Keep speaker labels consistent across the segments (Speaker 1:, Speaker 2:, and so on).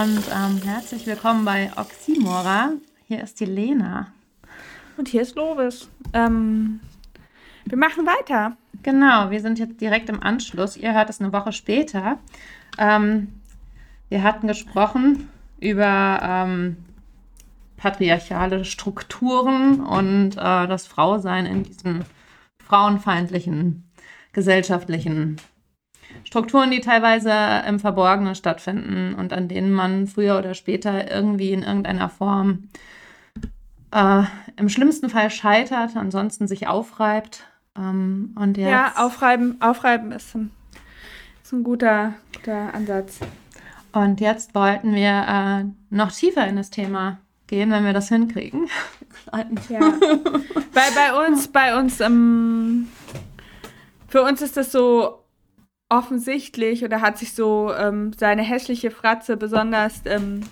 Speaker 1: Und ähm, herzlich willkommen bei Oxymora. Hier ist die Lena.
Speaker 2: Und hier ist Lovis. Ähm, wir machen weiter.
Speaker 1: Genau, wir sind jetzt direkt im Anschluss. Ihr hört es eine Woche später. Ähm, wir hatten gesprochen über ähm, patriarchale Strukturen und äh, das Frausein in diesen frauenfeindlichen gesellschaftlichen Strukturen, die teilweise im Verborgenen stattfinden und an denen man früher oder später irgendwie in irgendeiner Form äh, im schlimmsten Fall scheitert, ansonsten sich aufreibt. Ähm, und jetzt,
Speaker 2: ja, aufreiben, aufreiben ist ein, ist ein guter, guter Ansatz.
Speaker 1: Und jetzt wollten wir äh, noch tiefer in das Thema gehen, wenn wir das hinkriegen.
Speaker 2: ja. bei, bei uns, bei uns, ähm, für uns ist das so offensichtlich oder hat sich so ähm, seine hässliche Fratze besonders ähm,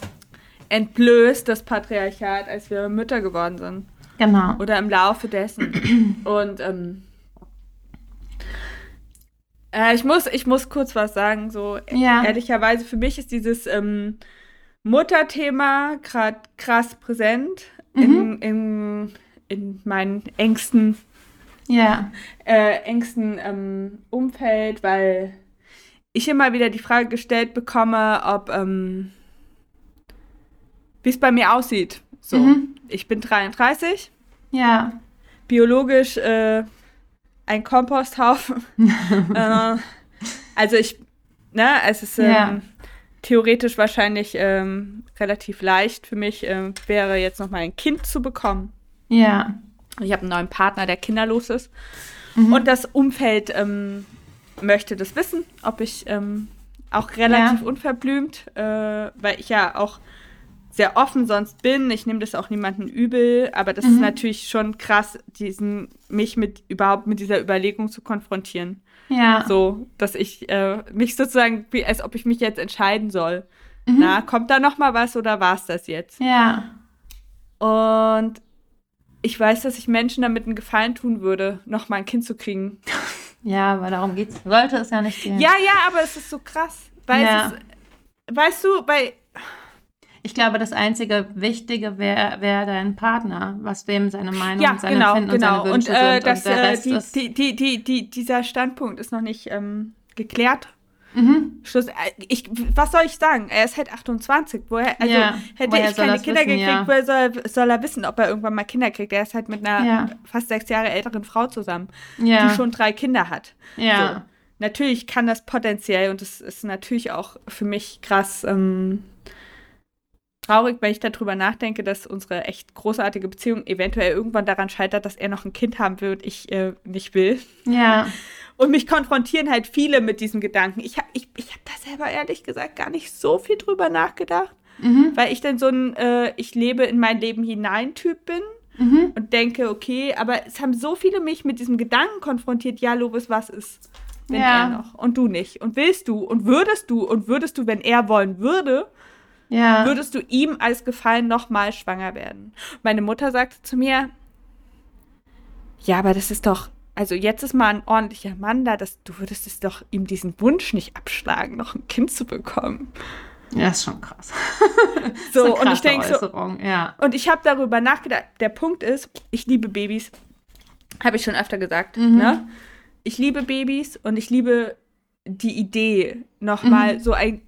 Speaker 2: entblößt, das Patriarchat, als wir Mütter geworden sind.
Speaker 1: Genau.
Speaker 2: Oder im Laufe dessen. Und ähm, äh, ich, muss, ich muss kurz was sagen. So ja. ehrlicherweise, für mich ist dieses ähm, Mutterthema gerade krass präsent mhm. in, in, in meinen engsten
Speaker 1: ja.
Speaker 2: äh, engsten ähm, Umfeld, weil ich immer wieder die Frage gestellt bekomme, ob ähm, wie es bei mir aussieht. So, mhm. ich bin 33.
Speaker 1: Ja.
Speaker 2: Biologisch äh, ein Komposthaufen. äh, also ich, ne, es ist ähm, ja. theoretisch wahrscheinlich ähm, relativ leicht für mich, äh, wäre jetzt noch mal ein Kind zu bekommen.
Speaker 1: Ja.
Speaker 2: Ich habe einen neuen Partner, der kinderlos ist. Mhm. Und das Umfeld ähm, möchte das wissen, ob ich ähm, auch relativ ja. unverblümt, äh, weil ich ja auch sehr offen sonst bin. Ich nehme das auch niemanden übel, aber das mhm. ist natürlich schon krass, diesen, mich mit überhaupt mit dieser Überlegung zu konfrontieren.
Speaker 1: Ja.
Speaker 2: So, dass ich äh, mich sozusagen, wie als ob ich mich jetzt entscheiden soll. Mhm. Na, kommt da noch mal was oder war es das jetzt?
Speaker 1: Ja.
Speaker 2: Und ich weiß, dass ich Menschen damit einen Gefallen tun würde, noch mal ein Kind zu kriegen.
Speaker 1: Ja, aber darum geht's. Sollte es ja nicht gehen.
Speaker 2: Ja, ja, aber es ist so krass. Weil ja. ist, weißt du, bei.
Speaker 1: Ich glaube, das einzige Wichtige wäre wär dein Partner, was dem seine Meinung,
Speaker 2: ja,
Speaker 1: seine
Speaker 2: genau,
Speaker 1: Finden
Speaker 2: genau.
Speaker 1: und seine Wünsche
Speaker 2: und, äh,
Speaker 1: sind.
Speaker 2: Das,
Speaker 1: und der
Speaker 2: äh,
Speaker 1: Rest
Speaker 2: die,
Speaker 1: ist
Speaker 2: die, die, dieser Standpunkt ist noch nicht ähm, geklärt.
Speaker 1: Mhm.
Speaker 2: Schluss, äh, ich, was soll ich sagen? Er ist halt 28. Woher, also
Speaker 1: ja,
Speaker 2: hätte
Speaker 1: woher
Speaker 2: ich keine Kinder
Speaker 1: wissen,
Speaker 2: gekriegt,
Speaker 1: ja.
Speaker 2: woher soll, soll er wissen, ob er irgendwann mal Kinder kriegt? Er ist halt mit einer
Speaker 1: Ja.
Speaker 2: fast sechs Jahre älteren Frau zusammen, die schon drei Kinder hat.
Speaker 1: Ja.
Speaker 2: So. Natürlich kann das potenziell, und das ist natürlich auch für mich krass ähm, traurig, wenn ich darüber nachdenke, dass unsere echt großartige Beziehung eventuell irgendwann daran scheitert, dass er noch ein Kind haben will und ich äh, nicht will.
Speaker 1: Ja.
Speaker 2: Und mich konfrontieren halt viele mit diesem Gedanken. Ich habe ich, ich hab da selber ehrlich gesagt gar nicht so viel drüber nachgedacht,
Speaker 1: Mhm.
Speaker 2: weil ich dann so ein äh, Ich lebe in mein Leben hinein Typ bin
Speaker 1: Mhm.
Speaker 2: und denke, okay, aber es haben so viele mich mit diesem Gedanken konfrontiert, ja, Lobis, was ist, wenn
Speaker 1: Ja.
Speaker 2: er noch und du nicht? Und willst du und würdest du und würdest du, wenn er wollen würde,
Speaker 1: Ja.
Speaker 2: würdest du ihm als Gefallen nochmal schwanger werden? Meine Mutter sagte zu mir, ja, aber das ist doch, also jetzt ist mal ein ordentlicher Mann da, dass du würdest es doch ihm diesen Wunsch nicht abschlagen, noch ein Kind zu bekommen.
Speaker 1: Ja, ist schon krass.
Speaker 2: So, und ich denke so,
Speaker 1: ja.
Speaker 2: und ich habe darüber nachgedacht. Der Punkt ist, ich liebe Babys. Habe ich schon öfter gesagt.
Speaker 1: Mhm.
Speaker 2: Ne? Ich liebe Babys und ich liebe die Idee, nochmal
Speaker 1: Mhm.
Speaker 2: so ein,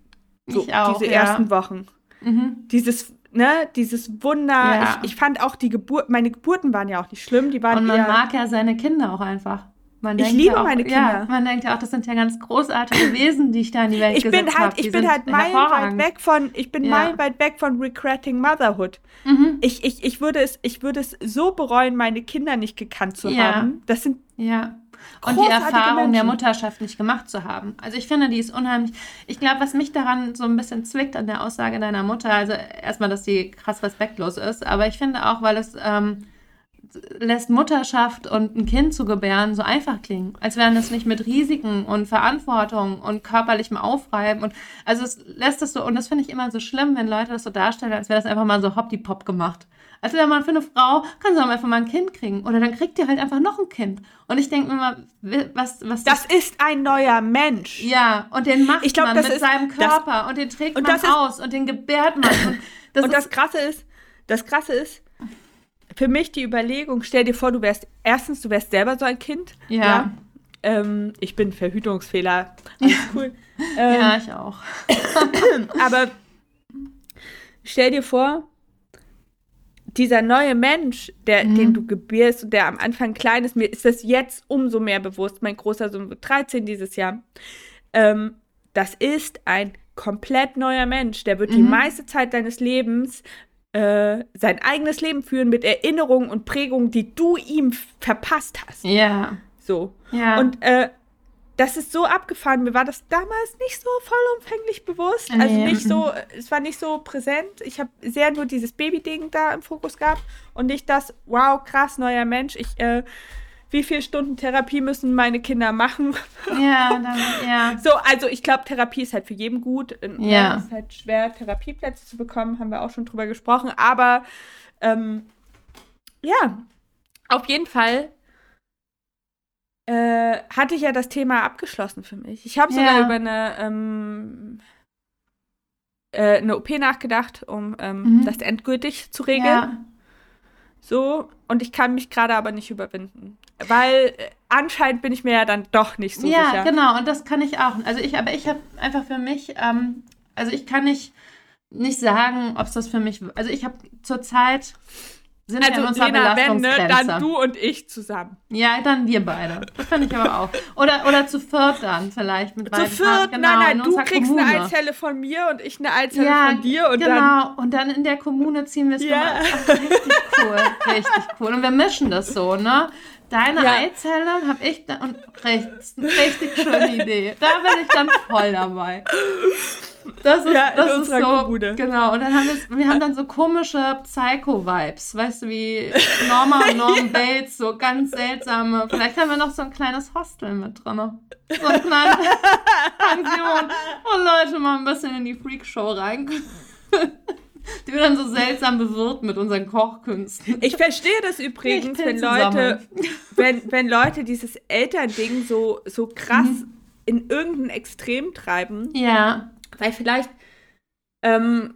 Speaker 2: so
Speaker 1: auch,
Speaker 2: diese
Speaker 1: ja.
Speaker 2: ersten Wochen.
Speaker 1: Mhm.
Speaker 2: Dieses, ne, dieses Wunder.
Speaker 1: Ja.
Speaker 2: Ich, ich fand auch die Geburt, meine Geburten waren ja auch nicht schlimm. Die waren
Speaker 1: Und man mag ja seine Kinder auch einfach. Man
Speaker 2: Ich liebe
Speaker 1: ja auch,
Speaker 2: meine
Speaker 1: Ja,
Speaker 2: Kinder.
Speaker 1: man denkt ja auch, das sind ja ganz großartige Wesen, die ich da in die Welt
Speaker 2: ich bin halt, ich bin halt meilenweit weg von, ich bin
Speaker 1: Ja.
Speaker 2: meilenweit weg von regretting motherhood.
Speaker 1: Mhm.
Speaker 2: Ich, ich, ich würde es, ich würde es so bereuen, meine Kinder nicht gekannt zu
Speaker 1: Ja.
Speaker 2: haben. Das sind
Speaker 1: Ja. Und die Erfahrung der
Speaker 2: Menschen.
Speaker 1: Mutterschaft nicht gemacht zu haben. Also ich finde, die ist unheimlich. Ich glaube, was mich daran so ein bisschen zwickt an der Aussage deiner Mutter, also erstmal, dass sie krass respektlos ist, aber ich finde auch, weil es ähm, lässt Mutterschaft und ein Kind zu gebären so einfach klingen, als wären das nicht mit Risiken und Verantwortung und körperlichem Aufreiben und also es lässt es so und das finde ich immer so schlimm, wenn Leute das so darstellen, als wäre das einfach mal so hoppdi-pop gemacht. Also wenn man für eine Frau kann sie auch einfach mal ein Kind kriegen. Oder dann kriegt ihr halt einfach noch ein Kind. Und ich denke mir mal, was, was
Speaker 2: das, das ist ein neuer Mensch.
Speaker 1: Ja, und den macht ich glaub, man mit ist, seinem Körper das, und den trägt und man aus und den gebärt man. Und
Speaker 2: das, und das Krasse ist, das Krasse ist, für mich die Überlegung, stell dir vor, du wärst, erstens, du wärst selber so ein Kind.
Speaker 1: Ja. ja?
Speaker 2: Ähm, ich bin Verhütungsfehler. Alles cool.
Speaker 1: Ähm, ja, ich auch.
Speaker 2: aber stell dir vor, dieser neue Mensch, der, mhm. den du gebierst und der am Anfang klein ist, mir ist das jetzt umso mehr bewusst. Mein großer Sohn wird 13 dieses Jahr. Ähm, das ist ein komplett neuer Mensch. Der wird mhm. die meiste Zeit deines Lebens äh, sein eigenes Leben führen mit Erinnerungen und Prägungen, die du ihm verpasst hast.
Speaker 1: Ja.
Speaker 2: So.
Speaker 1: Ja.
Speaker 2: Und äh, das ist so abgefahren. Mir war das damals nicht so vollumfänglich bewusst. Also nicht so, es war nicht so präsent. Ich habe sehr nur dieses Baby-Ding da im Fokus gehabt und nicht das, wow, krass, neuer Mensch. Ich, äh, wie viele Stunden Therapie müssen meine Kinder machen?
Speaker 1: Ja, dann, ja.
Speaker 2: So, also ich glaube, Therapie ist halt für jeden gut.
Speaker 1: Ja.
Speaker 2: Es ist halt schwer, Therapieplätze zu bekommen, haben wir auch schon drüber gesprochen. Aber ähm, ja, auf jeden Fall äh, hatte ich ja das Thema abgeschlossen für mich. Ich habe sogar ja. über eine, ähm, äh, eine OP nachgedacht, um ähm, mhm. das endgültig zu regeln. Ja. So, und ich kann mich gerade aber nicht überwinden. Weil äh, anscheinend bin ich mir ja dann doch nicht so
Speaker 1: ja,
Speaker 2: sicher.
Speaker 1: Ja, genau, und das kann ich auch. Also ich, aber ich habe einfach für mich, ähm, also ich kann nicht, nicht sagen, ob es das für mich, also ich habe zurzeit
Speaker 2: sind also, in unserer Lena, wenn, ne, dann du und ich zusammen.
Speaker 1: Ja, dann wir beide. Das fand ich aber auch. Oder, oder zu viert dann vielleicht mit
Speaker 2: Zu viert? Genau, nein, nein, du kriegst Kommune. eine Eizelle von mir und ich eine Eizelle ja, von dir. Und
Speaker 1: genau,
Speaker 2: dann,
Speaker 1: und dann in der Kommune ziehen wir es ja. Ach, richtig cool, richtig cool. Und wir mischen das so, ne? Deine ja. Eizelle habe ich da und rechts. Richtig schöne Idee. Da bin ich dann voll dabei. Das ist, ja, das ist so. Kommune. Genau. Und dann haben wir, wir haben dann so komische Psycho-Vibes. Weißt du, wie Norma und Norm Bates, so ganz seltsame. Vielleicht haben wir noch so ein kleines Hostel mit drin. So eine kleine Pension, wo Leute mal ein bisschen in die Freakshow reinkommen. Die wir dann so seltsam bewirten mit unseren Kochkünsten.
Speaker 2: Ich verstehe das übrigens, wenn Leute, wenn, wenn Leute dieses Elternding so, so krass mhm. in irgendein Extrem treiben.
Speaker 1: Ja.
Speaker 2: Weil vielleicht ähm,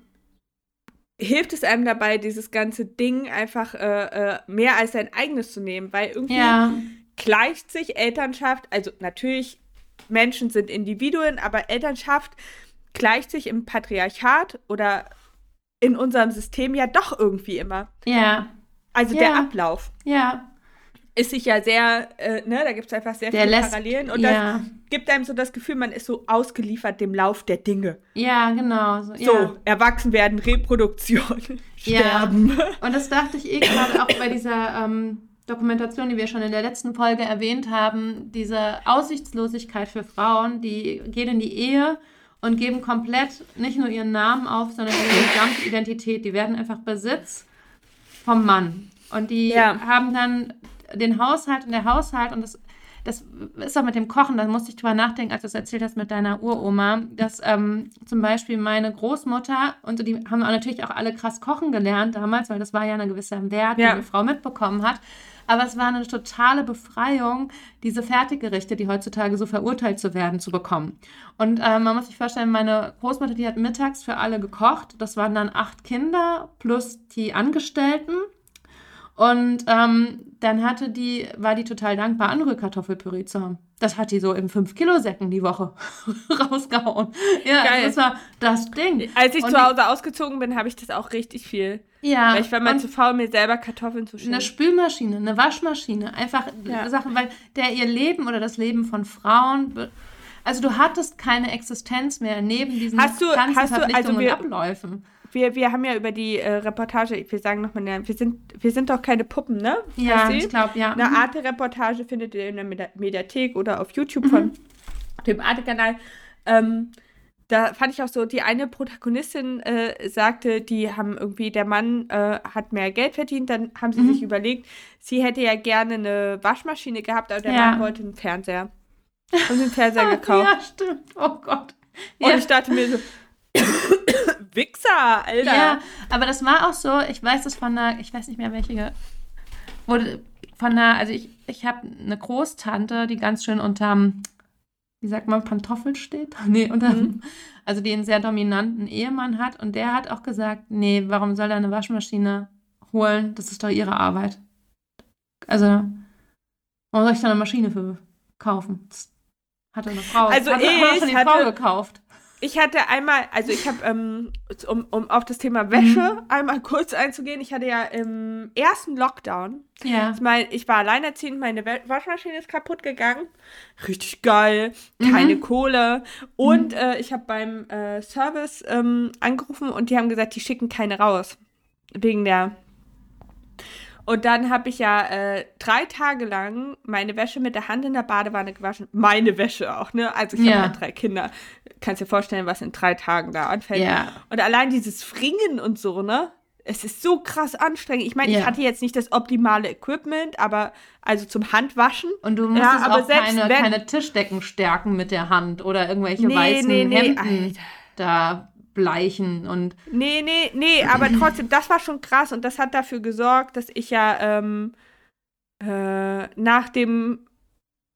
Speaker 2: hilft es einem dabei, dieses ganze Ding einfach äh, äh, mehr als sein eigenes zu nehmen, weil irgendwie ja. gleicht sich Elternschaft, also natürlich, Menschen sind Individuen, aber Elternschaft gleicht sich im Patriarchat oder in unserem System ja doch irgendwie immer.
Speaker 1: Ja.
Speaker 2: Also
Speaker 1: ja.
Speaker 2: der Ablauf.
Speaker 1: Ja
Speaker 2: ist sich ja sehr, äh, ne, da gibt es einfach sehr der viele Parallelen und ja. das gibt einem so das Gefühl, man ist so ausgeliefert dem Lauf der Dinge.
Speaker 1: Ja, genau. So,
Speaker 2: so ja. erwachsen werden, Reproduktion, sterben.
Speaker 1: Ja. Und das dachte ich eh gerade auch bei dieser ähm, Dokumentation, die wir schon in der letzten Folge erwähnt haben, diese Aussichtslosigkeit für Frauen, die gehen in die Ehe und geben komplett nicht nur ihren Namen auf, sondern ihre gesamte Identität. Die werden einfach Besitz vom Mann. Und die ja. haben dann den Haushalt und der Haushalt und das, das ist auch mit dem Kochen, da musste ich drüber nachdenken, als du es erzählt hast mit deiner Uroma, dass ähm, zum Beispiel meine Großmutter und die haben natürlich auch alle krass kochen gelernt damals, weil das war ja eine gewisse Wert, ja. die eine Frau mitbekommen hat. Aber es war eine totale Befreiung, diese Fertiggerichte, die heutzutage so verurteilt zu werden, zu bekommen. Und äh, man muss sich vorstellen, meine Großmutter, die hat mittags für alle gekocht. Das waren dann acht Kinder plus die Angestellten. Und ähm, dann hatte die, war die total dankbar, andere Kartoffelpüree zu haben. Das hat die so in 5-Kilo-Säcken die Woche rausgehauen. Ja, Geil. das war das Ding.
Speaker 2: Als ich und zu Hause ausgezogen bin, habe ich das auch richtig viel.
Speaker 1: Ja.
Speaker 2: Weil ich war mal zu faul, mir selber Kartoffeln zu schälen.
Speaker 1: Eine Spülmaschine, eine Waschmaschine, einfach ja. Sachen, weil der ihr Leben oder das Leben von Frauen also du hattest keine Existenz mehr neben diesen
Speaker 2: hast du, ganzen hast
Speaker 1: Verpflichtungen
Speaker 2: du, also wir,
Speaker 1: und Abläufen
Speaker 2: wir, wir haben ja über die äh, Reportage, wir sagen nochmal, wir sind, wir sind doch keine Puppen, ne?
Speaker 1: Ja, ich glaube, ja.
Speaker 2: Eine mhm. Arte-Reportage findet ihr in der Mediathek oder auf YouTube mhm. von dem Arte-Kanal. Ähm, da fand ich auch so, die eine Protagonistin äh, sagte, die haben irgendwie, der Mann äh, hat mehr Geld verdient, dann haben sie mhm. sich überlegt, sie hätte ja gerne eine Waschmaschine gehabt, aber der ja. Mann wollte einen Fernseher. Und den Fernseher gekauft.
Speaker 1: ja, stimmt. Oh Gott.
Speaker 2: Und ja. ich dachte mir so, Wichser, Alter.
Speaker 1: Ja, aber das war auch so, ich weiß das von einer, ich weiß nicht mehr welche, wurde von einer, also ich, ich habe eine Großtante, die ganz schön unterm, wie sagt man, Pantoffel steht? Nee, unter, mhm. also die einen sehr dominanten Ehemann hat und der hat auch gesagt, nee, warum soll er eine Waschmaschine holen? Das ist doch ihre Arbeit. Also, warum soll ich da eine Maschine für kaufen? Das hatte eine Frau,
Speaker 2: also
Speaker 1: hat,
Speaker 2: ich
Speaker 1: hat schon die
Speaker 2: hatte,
Speaker 1: Frau gekauft.
Speaker 2: Ich hatte einmal, also ich habe, ähm, um, um auf das Thema Wäsche
Speaker 1: Mhm.
Speaker 2: einmal kurz einzugehen, ich hatte ja im ersten Lockdown,
Speaker 1: Ja.
Speaker 2: ich, mein, ich war alleinerziehend, meine Wa- Waschmaschine ist kaputt gegangen. Richtig geil, keine
Speaker 1: Mhm.
Speaker 2: Kohle. Und äh, ich habe beim äh, Service ähm, angerufen und die haben gesagt, die schicken keine raus. Wegen der. Und dann habe ich ja äh, drei Tage lang meine Wäsche mit der Hand in der Badewanne gewaschen. Meine Wäsche auch, ne? Also ich
Speaker 1: Ja.
Speaker 2: habe halt drei Kinder. Kannst dir vorstellen, was in drei Tagen da anfällt.
Speaker 1: Ja.
Speaker 2: Und allein dieses Fringen und so, ne? Es ist so krass anstrengend. Ich meine,
Speaker 1: Ja.
Speaker 2: ich hatte jetzt nicht das optimale Equipment, aber also zum Handwaschen.
Speaker 1: Und du
Speaker 2: Ja,
Speaker 1: musstest
Speaker 2: aber
Speaker 1: auch
Speaker 2: selbst
Speaker 1: keine,
Speaker 2: wenn-
Speaker 1: keine Tischdecken stärken mit der Hand oder irgendwelche
Speaker 2: Nee,
Speaker 1: weißen
Speaker 2: nee, nee,
Speaker 1: Hemden
Speaker 2: Alter.
Speaker 1: da bleichen und
Speaker 2: Nee, nee, nee, aber trotzdem, das war schon krass und das hat dafür gesorgt, dass ich ja ähm, äh, nachdem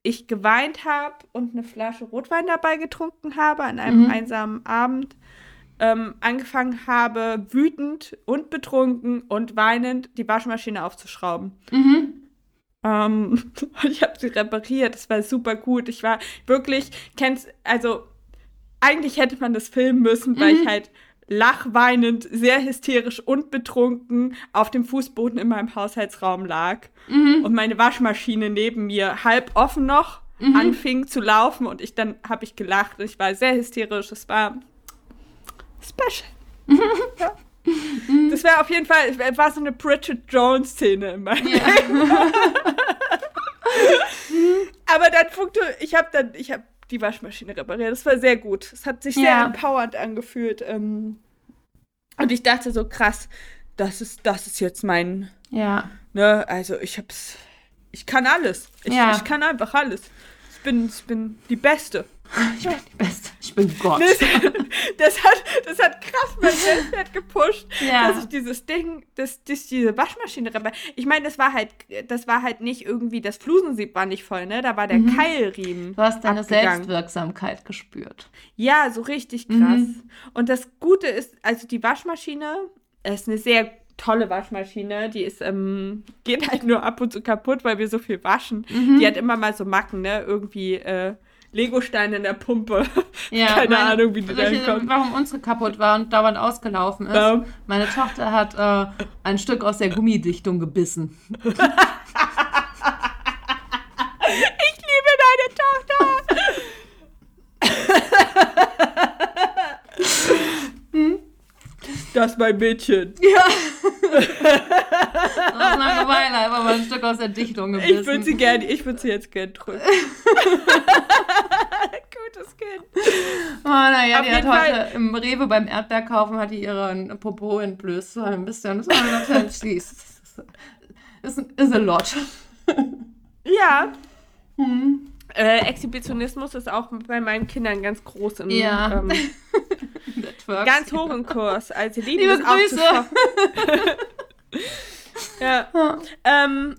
Speaker 2: ich geweint habe und eine Flasche Rotwein dabei getrunken habe an einem
Speaker 1: Mhm.
Speaker 2: einsamen Abend, ähm, angefangen habe, wütend und betrunken und weinend die Waschmaschine aufzuschrauben.
Speaker 1: mhm.
Speaker 2: Ähm, ich habe sie repariert, das war super gut. Ich war wirklich, kennst, also eigentlich hätte man das filmen müssen, weil
Speaker 1: Mhm.
Speaker 2: ich halt lachweinend, sehr hysterisch und betrunken auf dem Fußboden in meinem Haushaltsraum lag
Speaker 1: Mhm.
Speaker 2: und meine Waschmaschine neben mir halb offen noch
Speaker 1: Mhm.
Speaker 2: anfing zu laufen und ich dann habe ich gelacht und ich war sehr hysterisch. Es war special. ja. Das wäre auf jeden Fall, es war so eine Bridget Jones Szene in meinem
Speaker 1: Ja.
Speaker 2: Aber dann funkte, ich habe dann, ich habe die Waschmaschine repariert. Das war sehr gut. Es hat sich sehr
Speaker 1: Ja.
Speaker 2: empowernd angefühlt. Ähm, und ich dachte so, krass, das ist, das ist jetzt mein,
Speaker 1: ja.
Speaker 2: ne, also ich hab's, ich kann alles. Ich,
Speaker 1: Ja.
Speaker 2: ich kann einfach alles. Ich bin, ich bin die Beste.
Speaker 1: Ich bin die Beste. Ich bin Gott.
Speaker 2: Das, hat, das hat krass mein Selbstwert gepusht,
Speaker 1: Ja.
Speaker 2: dass ich dieses Ding, dass, dass diese Waschmaschine repariert. Ich meine, das war halt, das war halt nicht irgendwie, das Flusensieb war nicht voll, ne? Da war der
Speaker 1: Mhm.
Speaker 2: Keilriemen.
Speaker 1: Du hast deine
Speaker 2: abgegangen.
Speaker 1: Selbstwirksamkeit gespürt.
Speaker 2: Ja, so richtig krass.
Speaker 1: Mhm.
Speaker 2: Und das Gute ist, also die Waschmaschine ist eine sehr tolle Waschmaschine. Die ist, ähm, geht halt nur ab und zu kaputt, weil wir so viel waschen.
Speaker 1: Mhm.
Speaker 2: Die hat immer mal so Macken, ne? Irgendwie äh, Legosteine in der Pumpe.
Speaker 1: Ja,
Speaker 2: Keine
Speaker 1: meine-
Speaker 2: Ahnung, wie die
Speaker 1: welche-
Speaker 2: hinkommen.
Speaker 1: Warum unsere kaputt war und dauernd ausgelaufen ist.
Speaker 2: Ja.
Speaker 1: Meine Tochter hat äh, ein Stück aus der Gummidichtung gebissen.
Speaker 2: Ich liebe deine Tochter! Das ist mein Mädchen.
Speaker 1: Ja. Aus Langeweile einfach mal ein Stück aus der Dichtung gebissen.
Speaker 2: Ich würde sie gerne, ich würde sie jetzt gerne drücken. Gutes Kind.
Speaker 1: Oh, naja, die hat heute
Speaker 2: Fall-
Speaker 1: im Rewe beim Erdbeerkaufen hat die ihren Popo entblößt. So ein bisschen. Das war süß. Das ist, ist a lot.
Speaker 2: Ja.
Speaker 1: Hm.
Speaker 2: Äh, Exhibitionismus ist auch bei meinen Kindern ganz groß im
Speaker 1: Ja.
Speaker 2: ähm, ganz hoch im Kurs. Also lieben
Speaker 1: Liebe Grüße.
Speaker 2: ja.
Speaker 1: Ja.
Speaker 2: Ähm,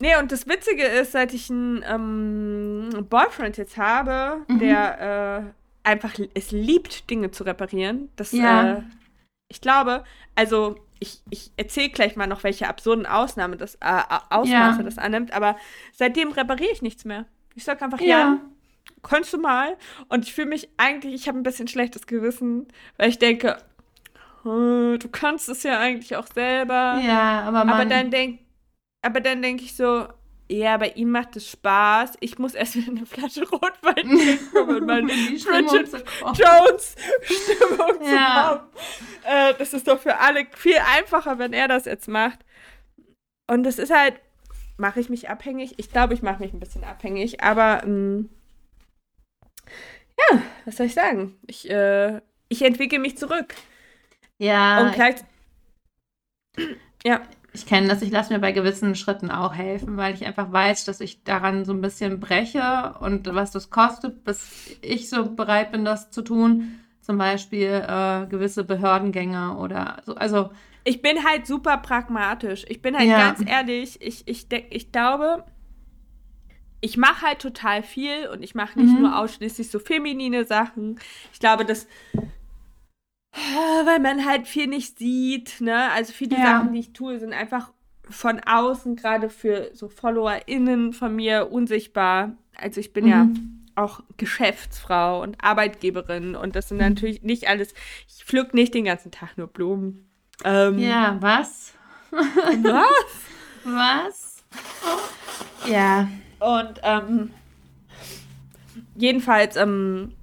Speaker 2: nee, und das Witzige ist, seit ich einen ähm, Boyfriend jetzt habe,
Speaker 1: Mhm.
Speaker 2: der äh, einfach es liebt, Dinge zu reparieren. Das,
Speaker 1: Ja.
Speaker 2: äh, ich glaube, also ich, ich erzähle gleich mal noch, welche absurden Ausnahme das, äh, Ausmaße
Speaker 1: Ja.
Speaker 2: das annimmt, aber seitdem repariere ich nichts mehr. Ich sag einfach, ja,
Speaker 1: Ja.
Speaker 2: kannst du mal. Und ich fühle mich eigentlich, ich habe ein bisschen schlechtes Gewissen, weil ich denke, äh, du kannst es ja eigentlich auch selber.
Speaker 1: Ja, aber man.
Speaker 2: aber dann denk, aber dann denke ich so, ja, bei ihm macht es Spaß. Ich muss erst wieder eine Flasche Rotwein trinken, um in meine Bridget
Speaker 1: zu kommen.
Speaker 2: Jones Stimmung zu
Speaker 1: Ja.
Speaker 2: kommen. Äh, das ist doch für alle viel einfacher, wenn er das jetzt macht. Und das ist halt, mache ich mich abhängig? Ich glaube, ich mache mich ein bisschen abhängig, aber ähm, ja, was soll ich sagen? Ich, äh, ich entwickle mich zurück.
Speaker 1: Ja,
Speaker 2: Und gleich, ja,
Speaker 1: ich kenne das. Ich lasse mir bei gewissen Schritten auch helfen, weil ich einfach weiß, dass ich daran so ein bisschen breche und was das kostet, bis ich so bereit bin, das zu tun. zum Beispiel äh, gewisse Behördengänge oder so. Also
Speaker 2: ich bin halt super pragmatisch. Ich bin halt ja. ganz ehrlich, ich, ich, ich glaube, ich mache halt total viel und ich mache nicht mhm. nur ausschließlich so feminine Sachen. Ich glaube, dass weil man halt viel nicht sieht, ne? Also viele ja. Sachen, die ich tue, sind einfach von außen, gerade für so FollowerInnen von mir, unsichtbar. Also ich bin mhm. ja auch Geschäftsfrau und Arbeitgeberin und das sind mhm. natürlich nicht alles, ich pflück nicht den ganzen Tag nur Blumen.
Speaker 1: Ähm, ja, was?
Speaker 2: was?
Speaker 1: was? Ja.
Speaker 2: Und ähm, jedenfalls ähm,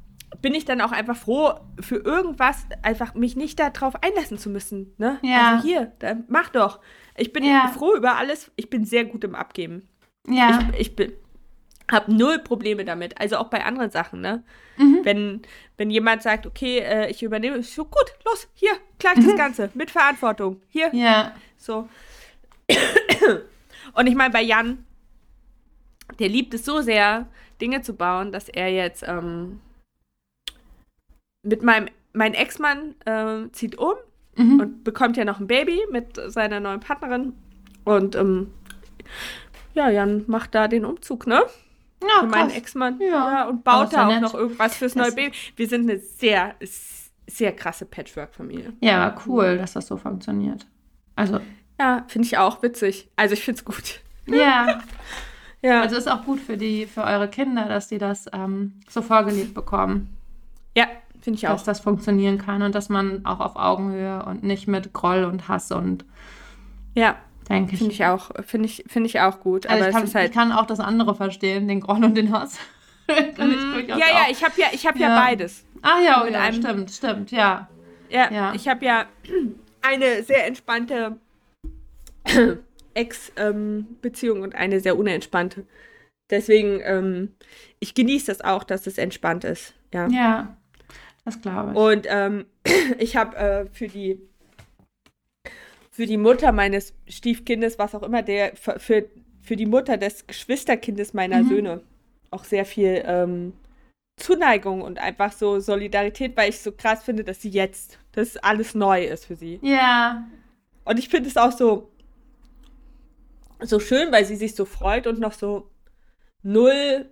Speaker 2: bin ich dann auch einfach froh, für irgendwas einfach mich nicht darauf einlassen zu müssen. Ne?
Speaker 1: Ja.
Speaker 2: Also hier, dann mach doch. Ich bin ja. froh über alles. Ich bin sehr gut im Abgeben.
Speaker 1: Ja.
Speaker 2: Ich, ich bin habe null Probleme damit. Also auch bei anderen Sachen, ne? Mhm. Wenn, wenn jemand sagt, okay, äh, ich übernehme, ich so gut, los, hier, gleich mhm. das Ganze, mit Verantwortung. Hier.
Speaker 1: Ja.
Speaker 2: So. Und ich meine, bei Jan, der liebt es so sehr, Dinge zu bauen, dass er jetzt ähm, mit meinem, mein Ex-Mann äh, zieht um mhm. und bekommt ja noch ein Baby mit seiner neuen Partnerin. Und ähm, ja, Jan macht da den Umzug, ne? Ja, Für meinen Ex-Mann. Ja. ja. Und baut da auch nett. noch irgendwas fürs neue Baby. Wir sind eine sehr, sehr krasse Patchwork-Familie.
Speaker 1: Ja, cool, dass das so funktioniert. Also.
Speaker 2: Ja, finde ich auch witzig. Also ich finde es gut.
Speaker 1: Ja. ja. Also ist auch gut für die, für eure Kinder, dass die das ähm, so vorgelegt bekommen.
Speaker 2: Ja, Finde ich
Speaker 1: auch. Dass das funktionieren kann und dass man auch auf Augenhöhe und nicht mit Groll und Hass und.
Speaker 2: Ja. Denke ich. Finde ich auch. Finde ich, find ich auch gut.
Speaker 1: Also aber ich, kann, halt ich kann auch das andere verstehen, den Groll und den Hass.
Speaker 2: kann mm, ich ja, ja, ich habe ja, hab ja. ja beides.
Speaker 1: Ah ja, oh, ja einem, stimmt, stimmt, ja.
Speaker 2: Ja, ja. ich habe ja eine sehr entspannte Ex-Beziehung ähm, und eine sehr unentspannte. Deswegen, ähm, ich genieße das auch, dass es entspannt ist. Ja.
Speaker 1: Ja. Das glaube ich.
Speaker 2: Und ähm, ich habe äh, für die für die Mutter meines Stiefkindes, was auch immer, der für, für die Mutter des Geschwisterkindes meiner mhm. Söhne auch sehr viel ähm, Zuneigung und einfach so Solidarität, weil ich so krass finde, dass sie jetzt, dass alles neu ist für sie.
Speaker 1: Ja.
Speaker 2: Und ich finde es auch so, so schön, weil sie sich so freut und noch so null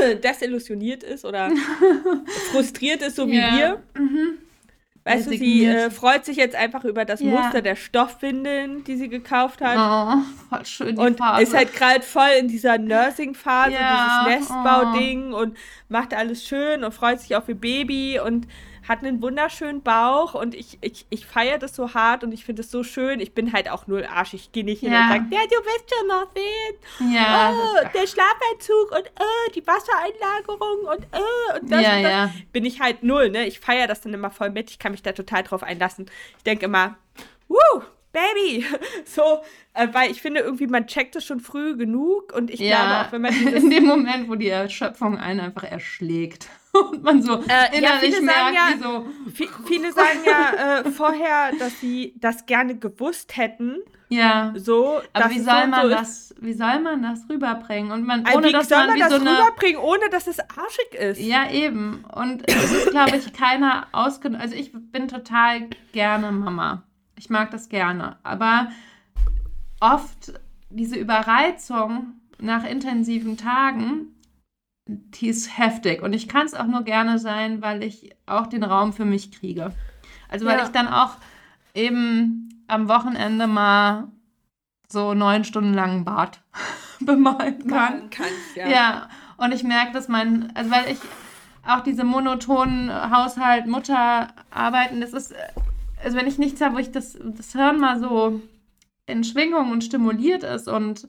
Speaker 2: desillusioniert ist oder frustriert ist, so wie ja. wir. Mhm. Weißt du, sie äh, freut sich jetzt einfach über das ja. Muster der Stoffwindeln, die sie gekauft hat.
Speaker 1: Oh, voll schön die
Speaker 2: Und Farbe. ist halt gerade voll in dieser Nursing-Phase, ja. dieses Nestbau-Ding oh. und macht alles schön und freut sich auf ihr Baby und hat einen wunderschönen Bauch und ich, ich, ich feiere das so hart und ich finde es so schön. Ich bin halt auch null Arsch. Ich gehe nicht hin ja. und sage, ja, du wirst schon noch sehen.
Speaker 1: Ja.
Speaker 2: Oh, der Schlafeinzug und oh, die Wassereinlagerung und oh, und das
Speaker 1: ja,
Speaker 2: und das.
Speaker 1: Ja.
Speaker 2: Bin ich halt null, ne? Ich feiere das dann immer voll mit. Ich kann mich da total drauf einlassen. Ich denke immer, wuh, Baby! So, äh, weil ich finde irgendwie, man checkt es schon früh genug und ich ja, glaube auch, wenn man
Speaker 1: in dem Moment, wo die Erschöpfung einen einfach erschlägt. und man so
Speaker 2: äh, innerlich ja, merkt, ja, so. Viele sagen ja äh, vorher, dass sie das gerne gewusst hätten.
Speaker 1: Ja.
Speaker 2: So,
Speaker 1: aber wie soll man so das, wie soll man das rüberbringen? Und man,
Speaker 2: also ohne wie dass soll man, man das so rüberbringen, ohne dass es arschig ist?
Speaker 1: Ja, eben. Und es ist, glaube ich, keiner ausgenommen. Also ich bin total gerne Mama. Ich mag das gerne. Aber oft diese Überreizung nach intensiven Tagen die ist heftig. Und ich kann es auch nur gerne sein, weil ich auch den Raum für mich kriege. Also weil ja. ich dann auch eben am Wochenende mal so neun Stunden lang Bad bemalen kann.
Speaker 2: Kannst, ja.
Speaker 1: ja, und ich merke, dass mein, also weil ich auch diese monotonen Haushalt, Mutter arbeiten, das ist, also wenn ich nichts habe, wo ich das, das Hirn mal so in Schwingung und stimuliert ist und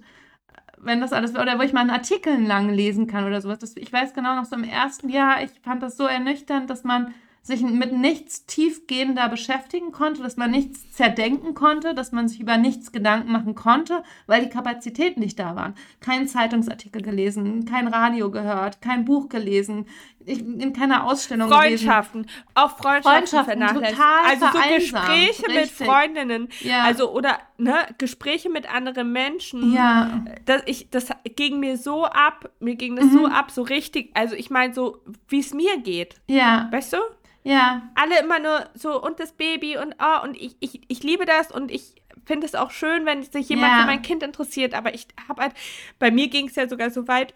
Speaker 1: wenn das alles, oder wo ich mal einen Artikel lang lesen kann oder sowas. Das, ich weiß genau noch so im ersten Jahr, ich fand das so ernüchternd, dass man sich mit nichts tiefgehender beschäftigen konnte, dass man nichts zerdenken konnte, dass man sich über nichts Gedanken machen konnte, weil die Kapazitäten nicht da waren. Kein Zeitungsartikel gelesen, kein Radio gehört, kein Buch gelesen, in keiner Ausstellung
Speaker 2: Freundschaften,
Speaker 1: gewesen.
Speaker 2: auch Freundschaften, Freundschaften total Also so Gespräche richtig. mit Freundinnen, ja. also oder ne, Gespräche mit anderen Menschen. Ja. Das, ich, das ging mir so ab, mir ging das mhm. so ab, so richtig, also ich meine so, wie es mir geht. Ja. Weißt du? Ja. Alle immer nur so und das Baby und oh, und ich, ich, ich liebe das und ich finde es auch schön, wenn sich jemand ja. für mein Kind interessiert, aber ich habe halt, bei mir ging es ja sogar so weit,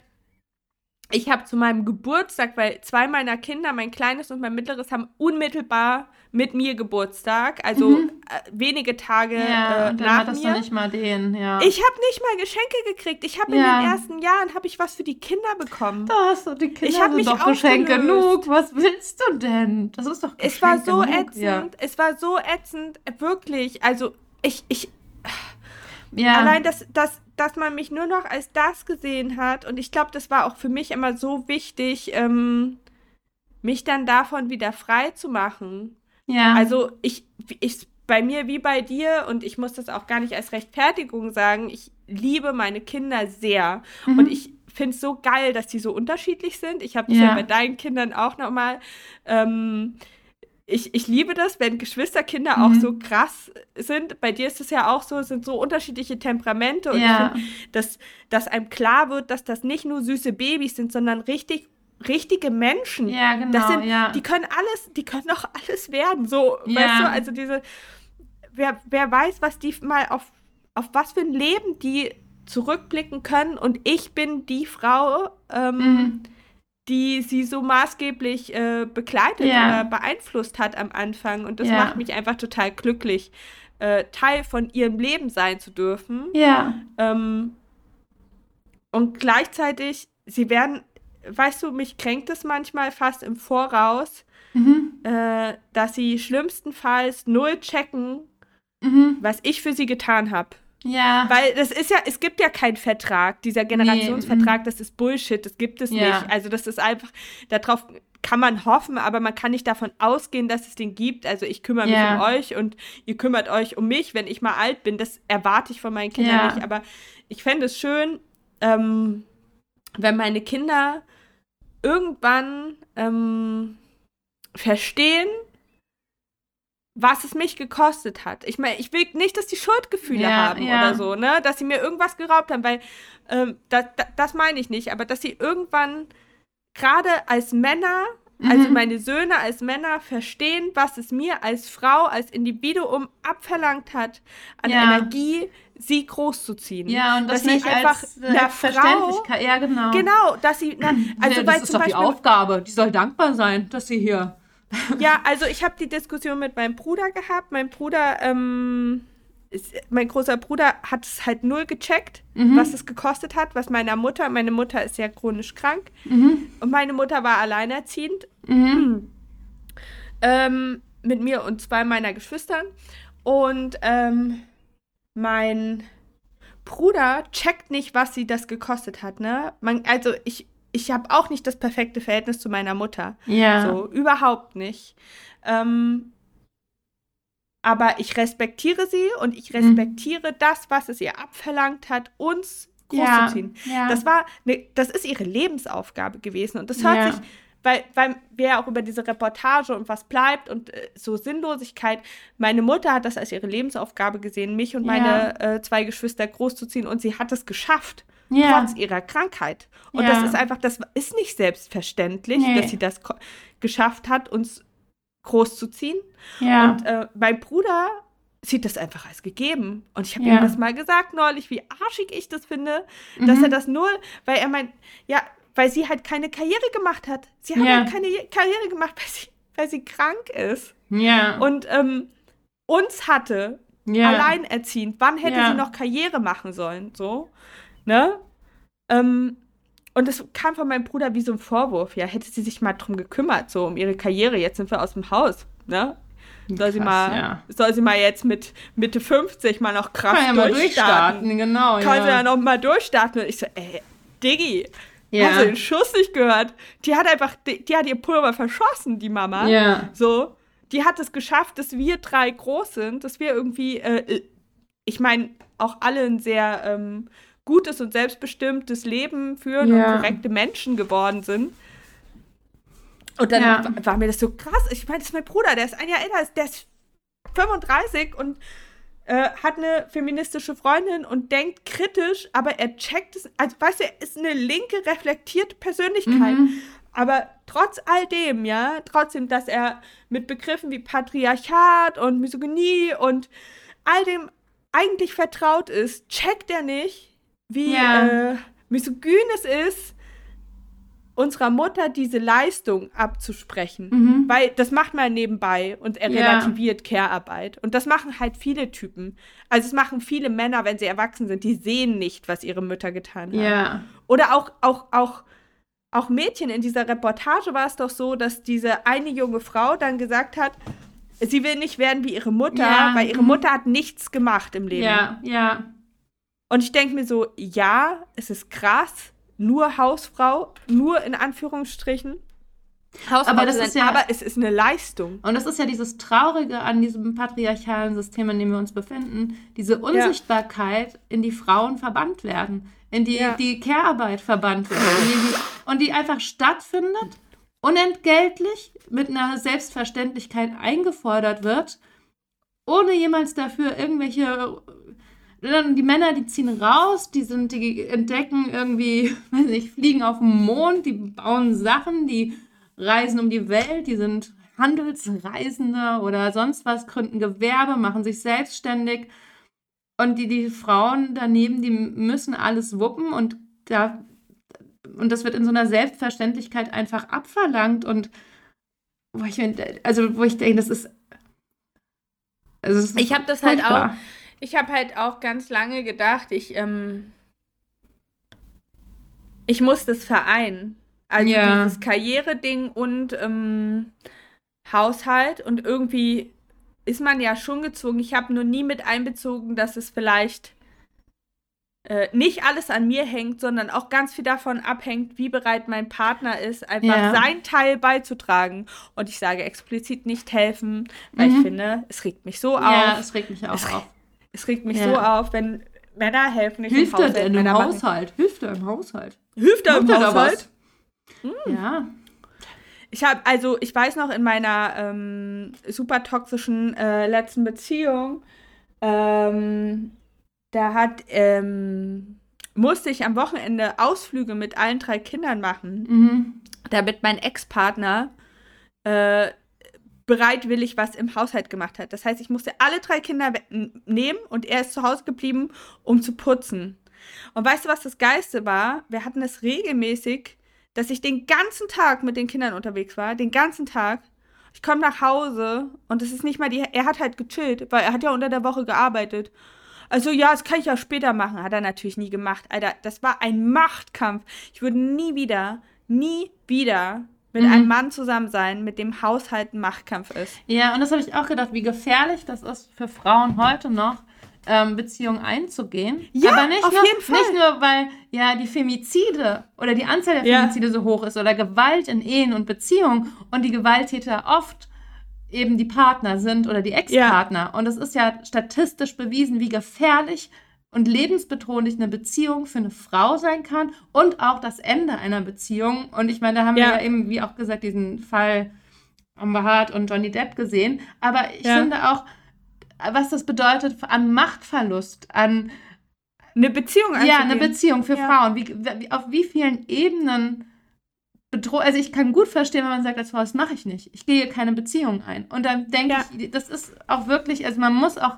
Speaker 2: ich habe zu meinem Geburtstag, weil zwei meiner Kinder, mein kleines und mein mittleres, haben unmittelbar mit mir Geburtstag, also mhm. äh, wenige Tage ja, äh, und dann nach hattest mir.
Speaker 1: Du nicht mal den, ja.
Speaker 2: Ich habe nicht mal Geschenke gekriegt. Ich habe ja. in den ersten Jahren habe ich was für die Kinder bekommen.
Speaker 1: Da hast du die Kinder ich sind mich doch Geschenk genug. Was willst du denn? Das ist doch
Speaker 2: Geschenk Es war so genug. ätzend. Ja. Es war so ätzend, wirklich. Also ich ich ja. Allein, dass, dass, dass man mich nur noch als das gesehen hat. Und ich glaube, das war auch für mich immer so wichtig, ähm, mich dann davon wieder frei zu machen. Ja. Also ich, ich, bei mir wie bei dir, und ich muss das auch gar nicht als Rechtfertigung sagen, ich liebe meine Kinder sehr. Mhm. Und ich finde es so geil, dass die so unterschiedlich sind. Ich habe das ja. ja. bei deinen Kindern auch nochmal. Ähm, ich, ich liebe das, wenn Geschwisterkinder mhm. auch so krass sind. Bei dir ist es ja auch so, es sind so unterschiedliche Temperamente. Und ja. ich finde, dass, dass einem klar wird, dass das nicht nur süße Babys sind, sondern richtig richtige Menschen. Ja, genau. Das sind, ja. Die können alles, die können doch alles werden. So, ja. weißt du, also diese, wer, wer weiß, was die mal auf, auf was für ein Leben die zurückblicken können. Und ich bin die Frau, ähm, mhm die sie so maßgeblich äh, begleitet ja. oder beeinflusst hat am Anfang. Und das macht mich einfach total glücklich, äh, Teil von ihrem Leben sein zu dürfen. Ja. Ähm, und gleichzeitig, sie werden, weißt du, mich kränkt es manchmal fast im Voraus, mhm. äh, dass sie schlimmstenfalls null checken, mhm. was ich für sie getan habe. Ja. Weil das ist ja, es gibt ja keinen Vertrag. Dieser Generationsvertrag, nee. das ist Bullshit, das gibt es ja. nicht. Also das ist einfach, darauf kann man hoffen, aber man kann nicht davon ausgehen, dass es den gibt. Also ich kümmere mich ja. um euch und ihr kümmert euch um mich, wenn ich mal alt bin. Das erwarte ich von meinen Kindern ja. nicht. Aber ich fände es schön, ähm, wenn meine Kinder irgendwann ähm, verstehen, was es mich gekostet hat. Ich meine, ich will nicht, dass die Schuldgefühle ja, haben ja. oder so, ne? Dass sie mir irgendwas geraubt haben, weil ähm, da, da, das meine ich nicht, aber dass sie irgendwann gerade als Männer, mhm. also meine Söhne als Männer, verstehen, was es mir als Frau, als Individuum abverlangt hat, an ja. Energie, sie großzuziehen. Ja, und das dass nicht einfach als, äh, einer Frau,
Speaker 1: ja genau.
Speaker 2: Genau, dass sie, na,
Speaker 1: also ja, das ist doch Beispiel, die Aufgabe, die soll dankbar sein, dass sie hier
Speaker 2: ja, also ich habe die Diskussion mit meinem Bruder gehabt. Mein Bruder, ähm, ist, mein großer Bruder hat es halt null gecheckt, mhm. was es gekostet hat, was meiner Mutter, meine Mutter ist ja chronisch krank mhm. und meine Mutter war alleinerziehend mhm. ähm, mit mir und zwei meiner Geschwistern und ähm, mein Bruder checkt nicht, was sie das gekostet hat, ne? Man, also ich, ich habe auch nicht das perfekte Verhältnis zu meiner Mutter. Ja. So, überhaupt nicht. Ähm, aber ich respektiere sie und ich respektiere mhm. das, was es ihr abverlangt hat, uns großzuziehen. Ja, ja. Das war, ne, das ist ihre Lebensaufgabe gewesen und das hört ja. sich, weil, weil wir ja auch über diese Reportage und was bleibt und äh, so Sinnlosigkeit, meine Mutter hat das als ihre Lebensaufgabe gesehen, mich und meine äh, zwei Geschwister großzuziehen und sie hat es geschafft ja. trotz ihrer Krankheit. Und ja. das ist einfach, das ist nicht selbstverständlich, nee. dass sie das geschafft hat, uns großzuziehen. Ja. Und äh, mein Bruder sieht das einfach als gegeben. Und ich habe ja. ihm das mal gesagt neulich, wie arschig ich das finde, mhm. dass er das nur, weil er meint, ja, weil sie halt keine Karriere gemacht hat. Sie hat halt keine Karriere gemacht, weil sie, weil sie krank ist. Ja. Und ähm, uns hatte, ja. alleinerziehend. Wann hätte ja. sie noch Karriere machen sollen? So. Ne? Ähm, und es kam von meinem Bruder wie so ein Vorwurf. Ja, hätte sie sich mal drum gekümmert, so um ihre Karriere. Jetzt sind wir aus dem Haus. Ne? Soll krass, sie mal, ja. soll sie mal jetzt mit Mitte 50 mal noch krass Kann ja mal durchstarten,
Speaker 1: genau.
Speaker 2: Kann ja. sie ja noch mal durchstarten. Und ich so, ey, Diggi, Ja. Hast du den Schuss nicht gehört? Die hat einfach, die, die hat ihr Pulver verschossen, die Mama.
Speaker 1: Ja.
Speaker 2: So. Die hat es geschafft, dass wir drei groß sind, dass wir irgendwie, äh, ich meine, auch alle ein sehr ähm, gutes und selbstbestimmtes Leben führen ja. und korrekte Menschen geworden sind. Und dann ja. war mir das so krass. Ich meine, das ist mein Bruder, der ist ein Jahr älter, der ist 35 und äh, hat eine feministische Freundin und denkt kritisch, aber er checkt es, also weißt du, er ist eine linke, reflektierte Persönlichkeit. Mhm. Aber trotz all dem, ja, trotzdem, dass er mit Begriffen wie Patriarchat und Misogynie und all dem eigentlich vertraut ist, checkt er nicht, wie ja. äh, misogyn es ist, unserer Mutter diese Leistung abzusprechen. Mhm. Weil das macht man nebenbei und er ja. relativiert Care-Arbeit. Und das machen halt viele Typen. Also es machen viele Männer, wenn sie erwachsen sind, die sehen nicht, was ihre Mütter getan haben.
Speaker 1: Ja.
Speaker 2: Oder auch, auch, auch, auch Mädchen. In dieser Reportage war es doch so, dass diese eine junge Frau dann gesagt hat, sie will nicht werden wie ihre Mutter, ja. weil ihre mhm. Mutter hat nichts gemacht im Leben.
Speaker 1: Ja, ja.
Speaker 2: Und ich denke mir so, ja, es ist krass, nur Hausfrau, nur in Anführungsstrichen.
Speaker 1: Hausfrau aber, das
Speaker 2: sein,
Speaker 1: ist ja,
Speaker 2: aber es ist eine Leistung.
Speaker 1: Und das ist ja dieses Traurige an diesem patriarchalen System, in dem wir uns befinden, diese Unsichtbarkeit, ja. in die Frauen verbannt werden, in die ja. die Care-Arbeit verbannt wird die, und die einfach stattfindet, unentgeltlich, mit einer Selbstverständlichkeit eingefordert wird, ohne jemals dafür irgendwelche die Männer, die ziehen raus, die sind, die entdecken irgendwie, weiß nicht, fliegen auf dem Mond, die bauen Sachen, die reisen um die Welt, die sind Handelsreisende oder sonst was, gründen Gewerbe, machen sich selbstständig. Und die, die Frauen daneben, die müssen alles wuppen und da und das wird in so einer Selbstverständlichkeit einfach abverlangt und wo ich, also wo ich denke, das ist,
Speaker 2: also ich habe das halt auch ich habe halt auch ganz lange gedacht, ich, ähm, ich muss das vereinen. Also ja. dieses Karriere-Ding und ähm, Haushalt und irgendwie ist man ja schon gezwungen. Ich habe nur nie mit einbezogen, dass es vielleicht äh, nicht alles an mir hängt, sondern auch ganz viel davon abhängt, wie bereit mein Partner ist, einfach ja. sein Teil beizutragen. Und ich sage explizit nicht helfen, weil mhm. ich finde, es regt mich so auf. Ja,
Speaker 1: es regt mich auch es, auf.
Speaker 2: Es regt mich ja. so auf, wenn Männer helfen
Speaker 1: nicht Hilft im Haushalt. Hilft im Haushalt? Hilft er im Haushalt?
Speaker 2: Hilft er im Haushalt?
Speaker 1: Hm. Ja.
Speaker 2: Ich habe, also ich weiß noch in meiner ähm, super toxischen äh, letzten Beziehung, ähm, da hat, ähm, musste ich am Wochenende Ausflüge mit allen drei Kindern machen, mhm. damit mein Ex-Partner äh, bereitwillig was im Haushalt gemacht hat. Das heißt, ich musste alle drei Kinder nehmen und er ist zu Hause geblieben, um zu putzen. Und weißt du, was das Geiste war? Wir hatten es regelmäßig, dass ich den ganzen Tag mit den Kindern unterwegs war, den ganzen Tag. Ich komme nach Hause und es ist nicht mal die, er hat halt gechillt, weil er hat ja unter der Woche gearbeitet. Also ja, das kann ich ja später machen. Hat er natürlich nie gemacht. Alter, das war ein Machtkampf. Ich würde nie wieder, nie wieder mit mhm. einem Mann zusammen sein, mit dem Haushalt ein Machtkampf ist.
Speaker 1: Ja, und das habe ich auch gedacht, wie gefährlich das ist für Frauen heute noch, ähm, Beziehungen einzugehen.
Speaker 2: Ja, Aber nicht auf
Speaker 1: nur,
Speaker 2: jeden Fall.
Speaker 1: Nicht nur, weil ja die Femizide oder die Anzahl der Femizide ja. so hoch ist oder Gewalt in Ehen und Beziehungen und die Gewalttäter oft eben die Partner sind oder die Ex-Partner. Ja. Und es ist ja statistisch bewiesen, wie gefährlich und lebensbedrohlich eine Beziehung für eine Frau sein kann und auch das Ende einer Beziehung. Und ich meine, da haben ja. wir ja eben, wie auch gesagt, diesen Fall Amber Hart und Johnny Depp gesehen. Aber ich ja. finde auch, was das bedeutet an Machtverlust, an
Speaker 2: eine Beziehung
Speaker 1: Ja, eine Beziehung für ja. Frauen. Wie, wie, auf wie vielen Ebenen bedroht. Also ich kann gut verstehen, wenn man sagt, als Frau, das mache ich nicht. Ich gehe keine Beziehung ein. Und dann denke ja. ich, das ist auch wirklich, also man muss auch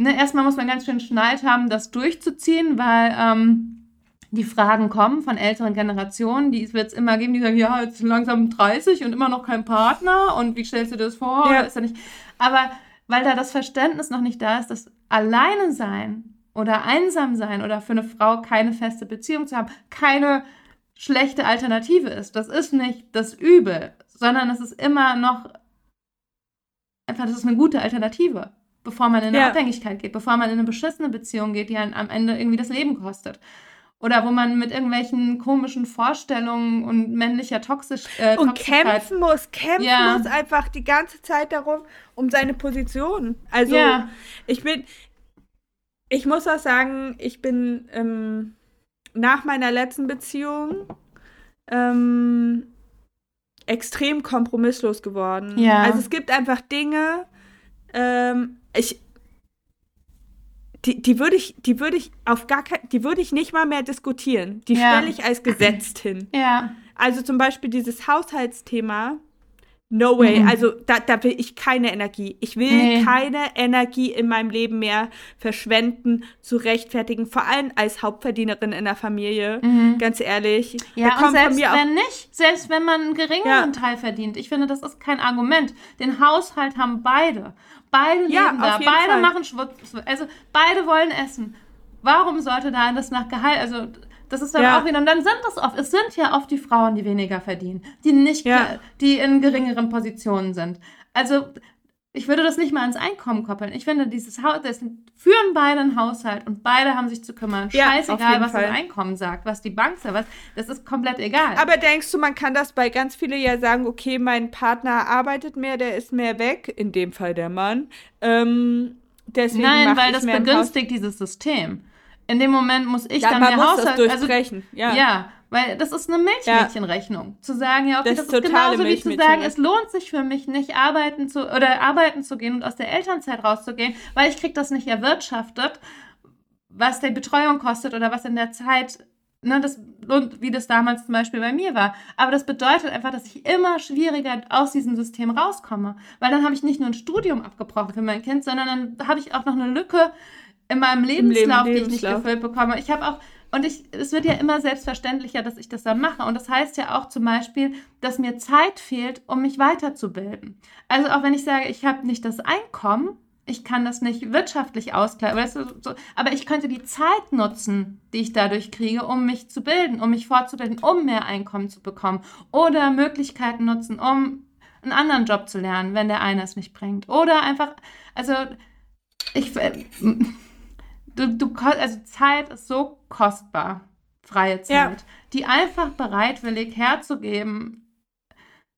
Speaker 1: ne, erstmal muss man ganz schön Schneid haben, das durchzuziehen, weil ähm, die Fragen kommen von älteren Generationen, die wird es immer geben, die sagen, ja, jetzt langsam 30 und immer noch kein Partner und wie stellst du dir das vor? Ja. Ist ja nicht. Aber weil da das Verständnis noch nicht da ist, dass alleine sein oder einsam sein oder für eine Frau keine feste Beziehung zu haben, keine schlechte Alternative ist. Das ist nicht das Übel, sondern es ist immer noch einfach, das ist eine gute Alternative bevor man in eine ja. Abhängigkeit geht, bevor man in eine beschissene Beziehung geht, die einen am Ende irgendwie das Leben kostet. oder wo man mit irgendwelchen komischen Vorstellungen und männlicher Toxisch äh,
Speaker 2: und kämpfen muss, kämpfen ja. muss einfach die ganze Zeit darum um seine Position. Also ja. ich bin, ich muss auch sagen, ich bin ähm, nach meiner letzten Beziehung ähm, extrem kompromisslos geworden. Ja. Also es gibt einfach Dinge, ähm, ich die, die würde ich, die würde ich auf gar kein, die würde ich nicht mal mehr diskutieren. Die ja. stelle ich als gesetzt hin.
Speaker 1: Ja.
Speaker 2: Also zum Beispiel dieses Haushaltsthema. No way. Mhm. Also da, da will ich keine Energie. Ich will nee. keine Energie in meinem Leben mehr verschwenden, zu rechtfertigen. Vor allem als Hauptverdienerin in der Familie. Mhm. Ganz ehrlich.
Speaker 1: Ja, und selbst wenn nicht, selbst wenn man einen geringeren ja. Teil verdient. Ich finde, das ist kein Argument. Den Haushalt haben beide. Beide leben ja, da, beide Fall. machen Schwutz, also beide wollen essen. Warum sollte da das nach Gehalt, also das ist dann ja. auch wieder, und dann sind das oft, es sind ja oft die Frauen, die weniger verdienen, die nicht, ja. die in geringeren Positionen sind. Also ich würde das nicht mal ans Einkommen koppeln. Ich finde, dieses Haus, das führen beide einen Haushalt und beide haben sich zu kümmern. Ja, Scheißegal, was Fall. das Einkommen sagt, was die Bank sagt, was, das ist komplett egal.
Speaker 2: Aber denkst du, man kann das bei ganz vielen ja sagen, okay, mein Partner arbeitet mehr, der ist mehr weg, in dem Fall der Mann. Ähm,
Speaker 1: deswegen Nein, weil das begünstigt dieses System. In dem Moment muss ich ja, dann man mehr muss Haushalt.
Speaker 2: Das also durchbrechen. Also,
Speaker 1: ja. ja, weil das ist eine Milchmädchenrechnung. Ja. Zu sagen, ja, okay, das, das ist, genauso wie zu sagen, es lohnt sich für mich nicht arbeiten zu oder arbeiten zu gehen und aus der Elternzeit rauszugehen, weil ich kriege das nicht erwirtschaftet, was die Betreuung kostet oder was in der Zeit Ne, das, wie das damals zum Beispiel bei mir war. Aber das bedeutet einfach, dass ich immer schwieriger aus diesem System rauskomme. Weil dann habe ich nicht nur ein Studium abgebrochen für mein Kind, sondern dann habe ich auch noch eine Lücke in meinem Lebenslauf, Leben, die ich nicht gefüllt bekomme. Ich habe auch und ich, es wird ja immer selbstverständlicher, dass ich das dann mache. Und das heißt ja auch zum Beispiel, dass mir Zeit fehlt, um mich weiterzubilden. Also auch wenn ich sage, ich habe nicht das Einkommen, ich kann das nicht wirtschaftlich ausgleichen, weißt du, so, aber ich könnte die Zeit nutzen, die ich dadurch kriege, um mich zu bilden, um mich fortzubilden, um mehr Einkommen zu bekommen oder Möglichkeiten nutzen, um einen anderen Job zu lernen, wenn der eine es nicht bringt. Oder einfach, also ich, äh, du, du, also Zeit ist so kostbar, freie Zeit, ja. die einfach bereitwillig herzugeben.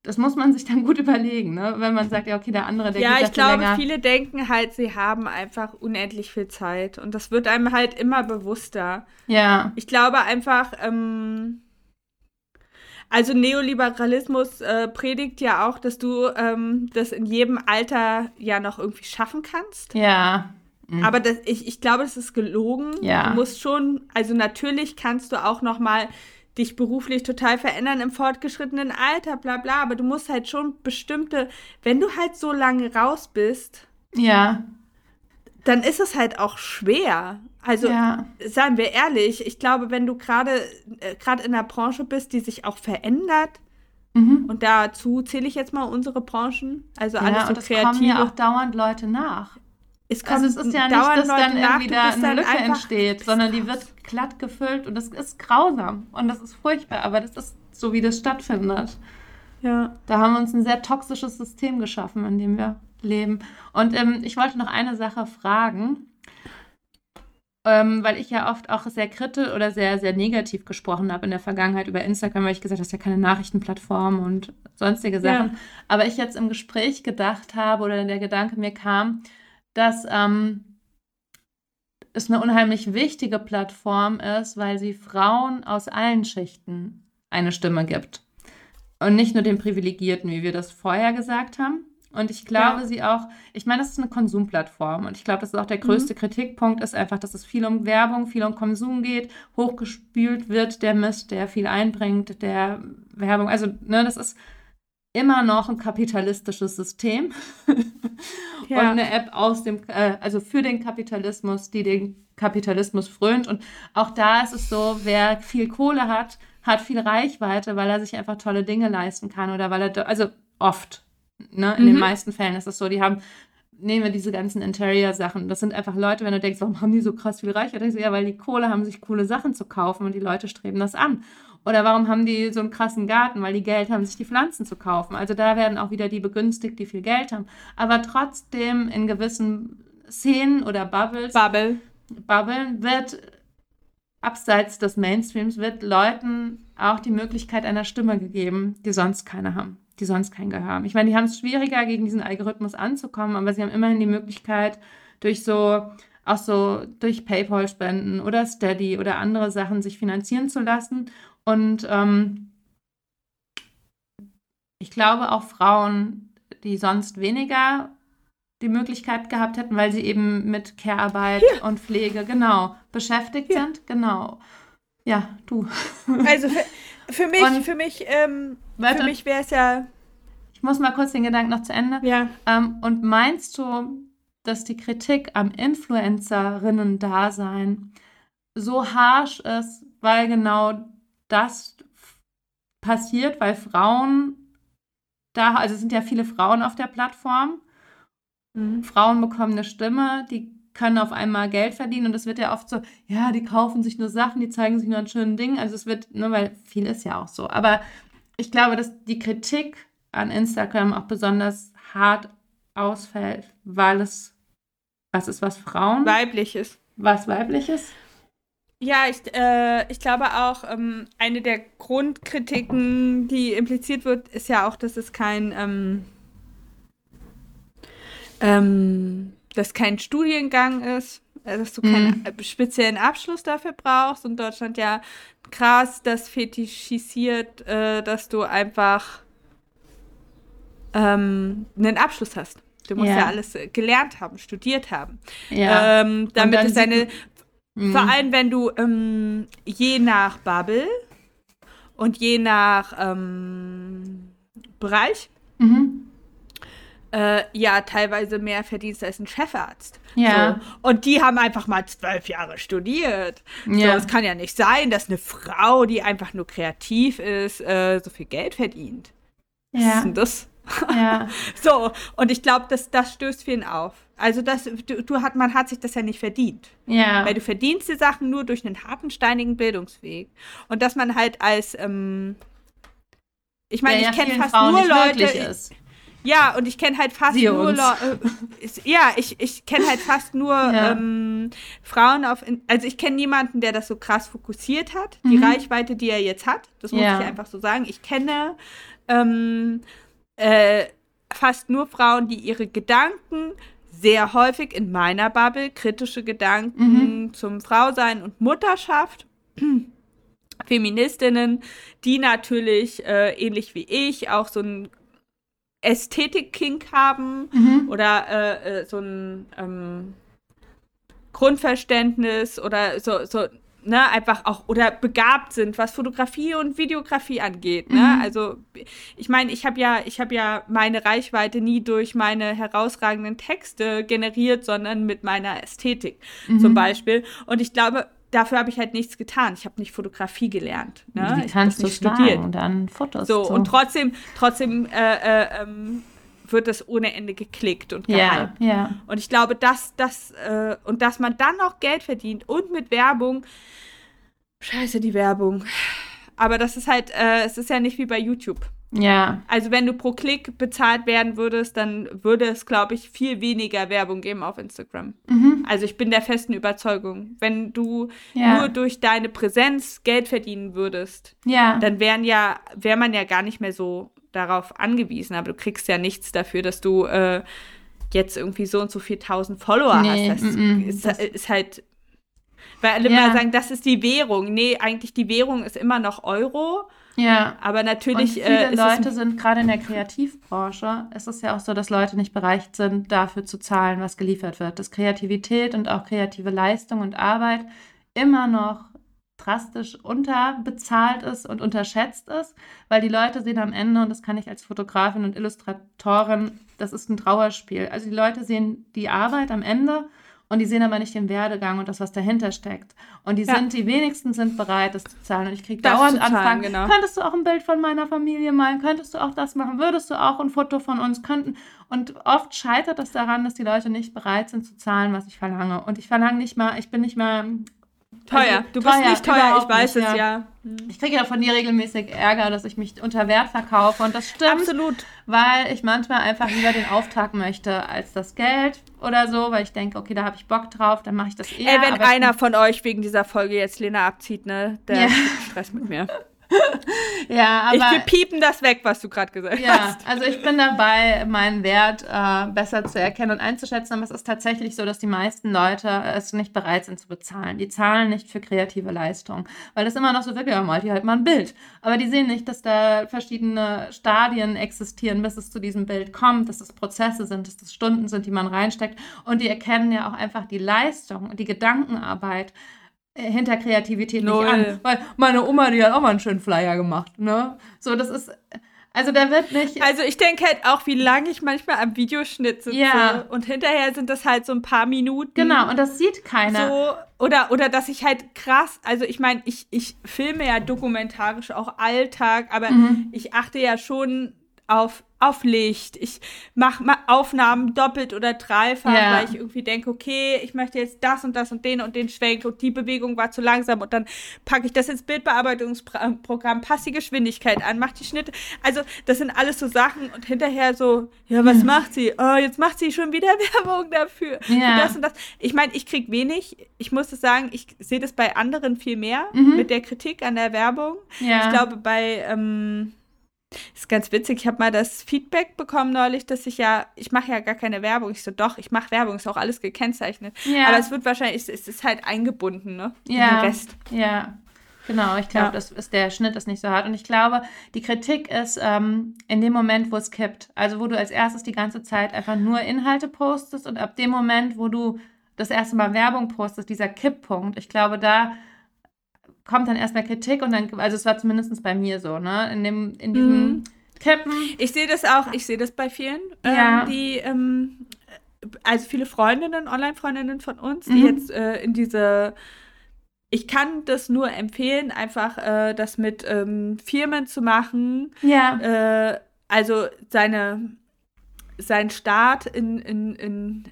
Speaker 1: Das muss man sich dann gut überlegen, ne? wenn man sagt, ja, okay, der andere, der
Speaker 2: Ja, ich glaube, länger. viele denken halt, sie haben einfach unendlich viel Zeit. Und das wird einem halt immer bewusster.
Speaker 1: Ja.
Speaker 2: Ich glaube einfach, ähm, also Neoliberalismus äh, predigt ja auch, dass du ähm, das in jedem Alter ja noch irgendwie schaffen kannst.
Speaker 1: Ja.
Speaker 2: Mhm. Aber das, ich, ich glaube, das ist gelogen.
Speaker 1: Ja.
Speaker 2: Du musst schon, also natürlich kannst du auch noch mal dich beruflich total verändern im fortgeschrittenen Alter, bla bla, aber du musst halt schon bestimmte, wenn du halt so lange raus bist,
Speaker 1: ja,
Speaker 2: dann ist es halt auch schwer. Also ja. seien wir ehrlich, ich glaube, wenn du gerade äh, gerade in einer Branche bist, die sich auch verändert, mhm. und dazu zähle ich jetzt mal unsere Branchen, also ja, alles so
Speaker 1: und es kommen ja auch dauernd Leute nach. Es, also es ist ja nicht, dass dann nach, irgendwie da eine Lücke entsteht, sondern die wird glatt gefüllt und das ist grausam und das ist furchtbar, aber das ist so, wie das stattfindet.
Speaker 2: Ja.
Speaker 1: Da haben wir uns ein sehr toxisches System geschaffen, in dem wir leben. Und ähm, ich wollte noch eine Sache fragen, ähm, weil ich ja oft auch sehr kritisch oder sehr, sehr negativ gesprochen habe in der Vergangenheit über Instagram, weil ich gesagt habe, das ist ja keine Nachrichtenplattform und sonstige Sachen. Ja. Aber ich jetzt im Gespräch gedacht habe oder der Gedanke mir kam, dass ähm, es eine unheimlich wichtige Plattform ist, weil sie Frauen aus allen Schichten eine Stimme gibt. Und nicht nur den Privilegierten, wie wir das vorher gesagt haben. Und ich glaube, ja. sie auch, ich meine, das ist eine Konsumplattform. Und ich glaube, das ist auch der größte mhm. Kritikpunkt, ist einfach, dass es viel um Werbung, viel um Konsum geht, hochgespült wird der Mist, der viel einbringt, der Werbung. Also, ne, das ist immer noch ein kapitalistisches System ja. und eine App aus dem, äh, also für den Kapitalismus, die den Kapitalismus frönt. Und auch da ist es so, wer viel Kohle hat, hat viel Reichweite, weil er sich einfach tolle Dinge leisten kann oder weil er, also oft, ne, in mhm. den meisten Fällen ist es so, die haben nehmen wir diese ganzen Interior-Sachen. Das sind einfach Leute, wenn du denkst, warum haben die so krass viel Reichweite? Ja, weil die Kohle haben, sich coole Sachen zu kaufen und die Leute streben das an. Oder warum haben die so einen krassen Garten? Weil die Geld haben, sich die Pflanzen zu kaufen. Also da werden auch wieder die begünstigt, die viel Geld haben. Aber trotzdem in gewissen Szenen oder Bubbles,
Speaker 2: Bubble.
Speaker 1: Bubbeln wird abseits des Mainstreams wird Leuten auch die Möglichkeit einer Stimme gegeben, die sonst keine haben, die sonst kein Gehör haben. Ich meine, die haben es schwieriger, gegen diesen Algorithmus anzukommen, aber sie haben immerhin die Möglichkeit, durch so, auch so durch PayPal-Spenden oder Steady oder andere Sachen sich finanzieren zu lassen. Und ähm, ich glaube auch Frauen, die sonst weniger die Möglichkeit gehabt hätten, weil sie eben mit Care-Arbeit und Pflege genau beschäftigt Hier. sind. Genau. Ja, du.
Speaker 2: Also für, für mich, und, für mich, ähm, für mich wäre es ja.
Speaker 1: Ich muss mal kurz den Gedanken noch zu Ende.
Speaker 2: Ja.
Speaker 1: Ähm, und meinst du, dass die Kritik am Influencerinnen-Dasein so harsh ist, weil genau das passiert, weil Frauen da, also es sind ja viele Frauen auf der Plattform Mhm. Frauen bekommen eine Stimme, die können auf einmal Geld verdienen und es wird ja oft so, ja, die kaufen sich nur Sachen, die zeigen sich nur an schönen Dingen. Also es wird, nur weil viel ist ja auch so. Aber ich glaube, dass die Kritik an Instagram auch besonders hart ausfällt, weil es was ist, was Frauen?
Speaker 2: Weibliches.
Speaker 1: Was weibliches?
Speaker 2: Ja, ich, äh, ich glaube auch, ähm, eine der Grundkritiken, die impliziert wird, ist ja auch, dass es kein ähm, ähm, dass kein Studiengang ist, äh, dass du keinen mhm. speziellen Abschluss dafür brauchst und Deutschland ja krass das fetischisiert, äh, dass du einfach ähm, einen Abschluss hast. Du musst ja, ja alles äh, gelernt haben, studiert haben. Ja. Ähm, damit es deine, mhm. vor allem wenn du ähm, je nach Bubble und je nach ähm, Bereich mhm äh, ja teilweise mehr verdienst als ein Chefarzt.
Speaker 1: Ja.
Speaker 2: So. Und die haben einfach mal zwölf Jahre studiert. Ja. So, es kann ja nicht sein, dass eine Frau, die einfach nur kreativ ist, äh, so viel Geld verdient.
Speaker 1: Ja. Was ist
Speaker 2: denn das?
Speaker 1: Ja.
Speaker 2: so, und ich glaube, das, das stößt vielen auf. Also das, du, du, hat, man hat sich das ja nicht verdient.
Speaker 1: Ja.
Speaker 2: Weil du verdienst die Sachen nur durch einen harten, steinigen Bildungsweg. Und dass man halt als, ähm, ich meine, ich kenne fast Frauen nur Leute. Ja, und ich kenne halt fast Sie nur äh, ja, ich, ich kenne halt fast nur ja. ähm, Frauen auf also ich kenne niemanden, der das so krass fokussiert hat, die mhm. Reichweite, die er jetzt hat. Das muss ja. ich einfach so sagen. Ich kenne ähm, äh, fast nur Frauen, die ihre Gedanken sehr häufig in meiner Bubble, kritische Gedanken mhm. zum Frausein und Mutterschaft. Feministinnen, die natürlich äh, ähnlich wie ich auch so ein Ästhetik-Kink haben mhm. oder äh, äh, so ein ähm, Grundverständnis oder so, so, ne, einfach auch oder begabt sind, was Fotografie und Videografie angeht. Ne? Mhm. Also ich meine, ich habe ja, ich habe ja meine Reichweite nie durch meine herausragenden Texte generiert, sondern mit meiner Ästhetik mhm. zum Beispiel. Und ich glaube, dafür habe ich halt nichts getan. Ich habe nicht Fotografie gelernt. Ne?
Speaker 1: Wie kannst du studiert und dann Fotos?
Speaker 2: So, so. und trotzdem, trotzdem äh, äh, ähm, wird das ohne Ende geklickt und
Speaker 1: gehypt. Ja, ja.
Speaker 2: Und ich glaube, dass das äh, und dass man dann noch Geld verdient und mit Werbung. Scheiße, die Werbung. Aber das ist halt, äh, es ist ja nicht wie bei YouTube.
Speaker 1: Ja.
Speaker 2: Also wenn du pro Klick bezahlt werden würdest, dann würde es, glaube ich, viel weniger Werbung geben auf Instagram. Mhm. Also ich bin der festen Überzeugung, wenn du ja. nur durch deine Präsenz Geld verdienen würdest,
Speaker 1: ja.
Speaker 2: dann wären ja, wäre man ja gar nicht mehr so darauf angewiesen. Aber du kriegst ja nichts dafür, dass du äh, jetzt irgendwie so und so viel tausend Follower nee, hast. Das mm, ist, das ist halt weil alle ja. mal sagen, das ist die Währung. Nee, eigentlich die Währung ist immer noch Euro.
Speaker 1: Ja.
Speaker 2: Aber natürlich.
Speaker 1: Und viele äh, Leute sind gerade in der Kreativbranche, es ist ja auch so, dass Leute nicht bereit sind, dafür zu zahlen, was geliefert wird. Dass Kreativität und auch kreative Leistung und Arbeit immer noch drastisch unterbezahlt ist und unterschätzt ist, weil die Leute sehen am Ende, und das kann ich als Fotografin und Illustratorin, das ist ein Trauerspiel. Also die Leute sehen die Arbeit am Ende und die sehen aber nicht den Werdegang und das, was dahinter steckt. Und die ja. sind, die wenigsten sind bereit, das zu zahlen. Und ich kriege dauernd Anfragen. Genau. Könntest du auch ein Bild von meiner Familie malen? Könntest du auch das machen? Würdest du auch ein Foto von uns könnten? Und oft scheitert das daran, dass die Leute nicht bereit sind zu zahlen, was ich verlange. Und ich verlange nicht mal, ich bin nicht mal
Speaker 2: Teuer. Also, du bist teuer, nicht teuer, ich weiß nicht, es ja. ja.
Speaker 1: Ich kriege ja von dir regelmäßig Ärger, dass ich mich unter Wert verkaufe. Und das stimmt.
Speaker 2: Absolut.
Speaker 1: Weil ich manchmal einfach lieber den Auftrag möchte als das Geld oder so, weil ich denke, okay, da habe ich Bock drauf, dann mache ich das eher.
Speaker 2: Ey, wenn einer von euch wegen dieser Folge jetzt Lena abzieht, ne, der ja. Stress mit mir.
Speaker 1: ja, aber.
Speaker 2: Ich will piepen das weg, was du gerade gesagt
Speaker 1: ja,
Speaker 2: hast.
Speaker 1: Ja, also ich bin dabei, meinen Wert äh, besser zu erkennen und einzuschätzen, aber es ist tatsächlich so, dass die meisten Leute es nicht bereit sind zu bezahlen. Die zahlen nicht für kreative Leistung, weil das immer noch so wirklich, ja, malt die halt mal ein Bild. Aber die sehen nicht, dass da verschiedene Stadien existieren, bis es zu diesem Bild kommt, dass es Prozesse sind, dass das Stunden sind, die man reinsteckt und die erkennen ja auch einfach die Leistung, die Gedankenarbeit hinter Kreativität Null. nicht an. Weil meine Oma, die hat auch mal einen schönen Flyer gemacht, ne? So, das ist, also da wird nicht.
Speaker 2: Also ich denke halt auch, wie lange ich manchmal am Videoschnitt sitze. Ja. Und hinterher sind das halt so ein paar Minuten.
Speaker 1: Genau, und das sieht keiner.
Speaker 2: So, oder, oder dass ich halt krass, also ich meine, ich, ich filme ja dokumentarisch auch Alltag, aber mhm. ich achte ja schon auf, auf Licht. Ich mache Aufnahmen doppelt oder dreifach, ja. weil ich irgendwie denke, okay, ich möchte jetzt das und das und den und den Schwenk und die Bewegung war zu langsam und dann packe ich das ins Bildbearbeitungsprogramm, passe die Geschwindigkeit an, mache die Schnitte. Also das sind alles so Sachen und hinterher so, ja, was mhm. macht sie? Oh, jetzt macht sie schon wieder Werbung dafür. Ja. das und das. Ich meine, ich kriege wenig. Ich muss es sagen, ich sehe das bei anderen viel mehr mhm. mit der Kritik an der Werbung. Ja. Ich glaube, bei ähm, ist ganz witzig. Ich habe mal das Feedback bekommen neulich, dass ich ja, ich mache ja gar keine Werbung. Ich so, doch, ich mache Werbung, ist auch alles gekennzeichnet. Ja. Aber es wird wahrscheinlich, es ist halt eingebunden, ne?
Speaker 1: Ja. Rest. Ja. Genau, ich glaube, ja. das ist der Schnitt ist nicht so hart. Und ich glaube, die Kritik ist ähm, in dem Moment, wo es kippt. Also wo du als erstes die ganze Zeit einfach nur Inhalte postest und ab dem Moment, wo du das erste Mal Werbung postest, dieser Kipppunkt, ich glaube, da kommt dann erstmal Kritik und dann, also es war zumindest bei mir so, ne? In dem, in diesem mhm. Kippen.
Speaker 2: Ich sehe das auch, ich sehe das bei vielen, ähm, ja. die, ähm, also viele Freundinnen, Online-Freundinnen von uns, die mhm. jetzt äh, in diese ich kann das nur empfehlen, einfach äh, das mit ähm, Firmen zu machen. Ja. Äh, also seine, sein Start in, in, in,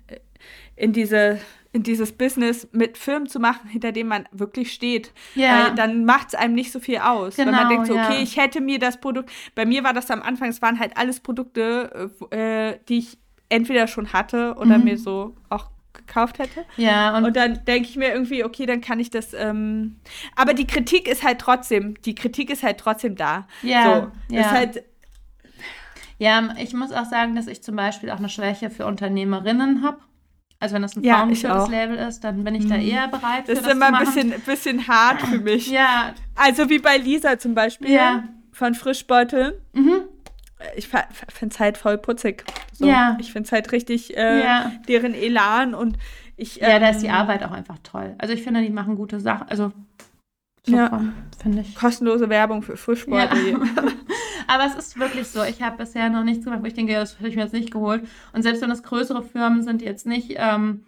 Speaker 2: in diese in dieses Business mit Firmen zu machen, hinter dem man wirklich steht, ja. äh, dann macht es einem nicht so viel aus. Genau, Wenn man denkt so, okay, ja. ich hätte mir das Produkt, bei mir war das am Anfang, es waren halt alles Produkte, äh, die ich entweder schon hatte oder mhm. mir so auch gekauft hätte. Ja, und, und dann denke ich mir irgendwie, okay, dann kann ich das. Ähm, aber die Kritik ist halt trotzdem, die Kritik ist halt trotzdem da. Ja. So, ja. Ist halt,
Speaker 1: ja, ich muss auch sagen, dass ich zum Beispiel auch eine Schwäche für Unternehmerinnen habe. Also wenn das ein ja, frauengeführtes Label ist, dann bin ich da mhm. eher bereit.
Speaker 2: Das ist das immer ein bisschen, bisschen hart für mich. ja. Also wie bei Lisa zum Beispiel ja. von Frischbeutel. Mhm. Ich finde es halt voll putzig. So. Ja. Ich finde es halt richtig äh, ja. deren Elan und ich.
Speaker 1: Ähm, ja, da ist die ähm, Arbeit auch einfach toll. Also ich finde, die machen gute Sachen. Also
Speaker 2: so ja. finde ich. Kostenlose Werbung für Frischbeutel. Ja.
Speaker 1: Aber es ist wirklich so. Ich habe bisher noch nichts gemacht, wo ich denke, das hätte ich mir jetzt nicht geholt. Und selbst wenn es größere Firmen sind, die jetzt nicht ähm,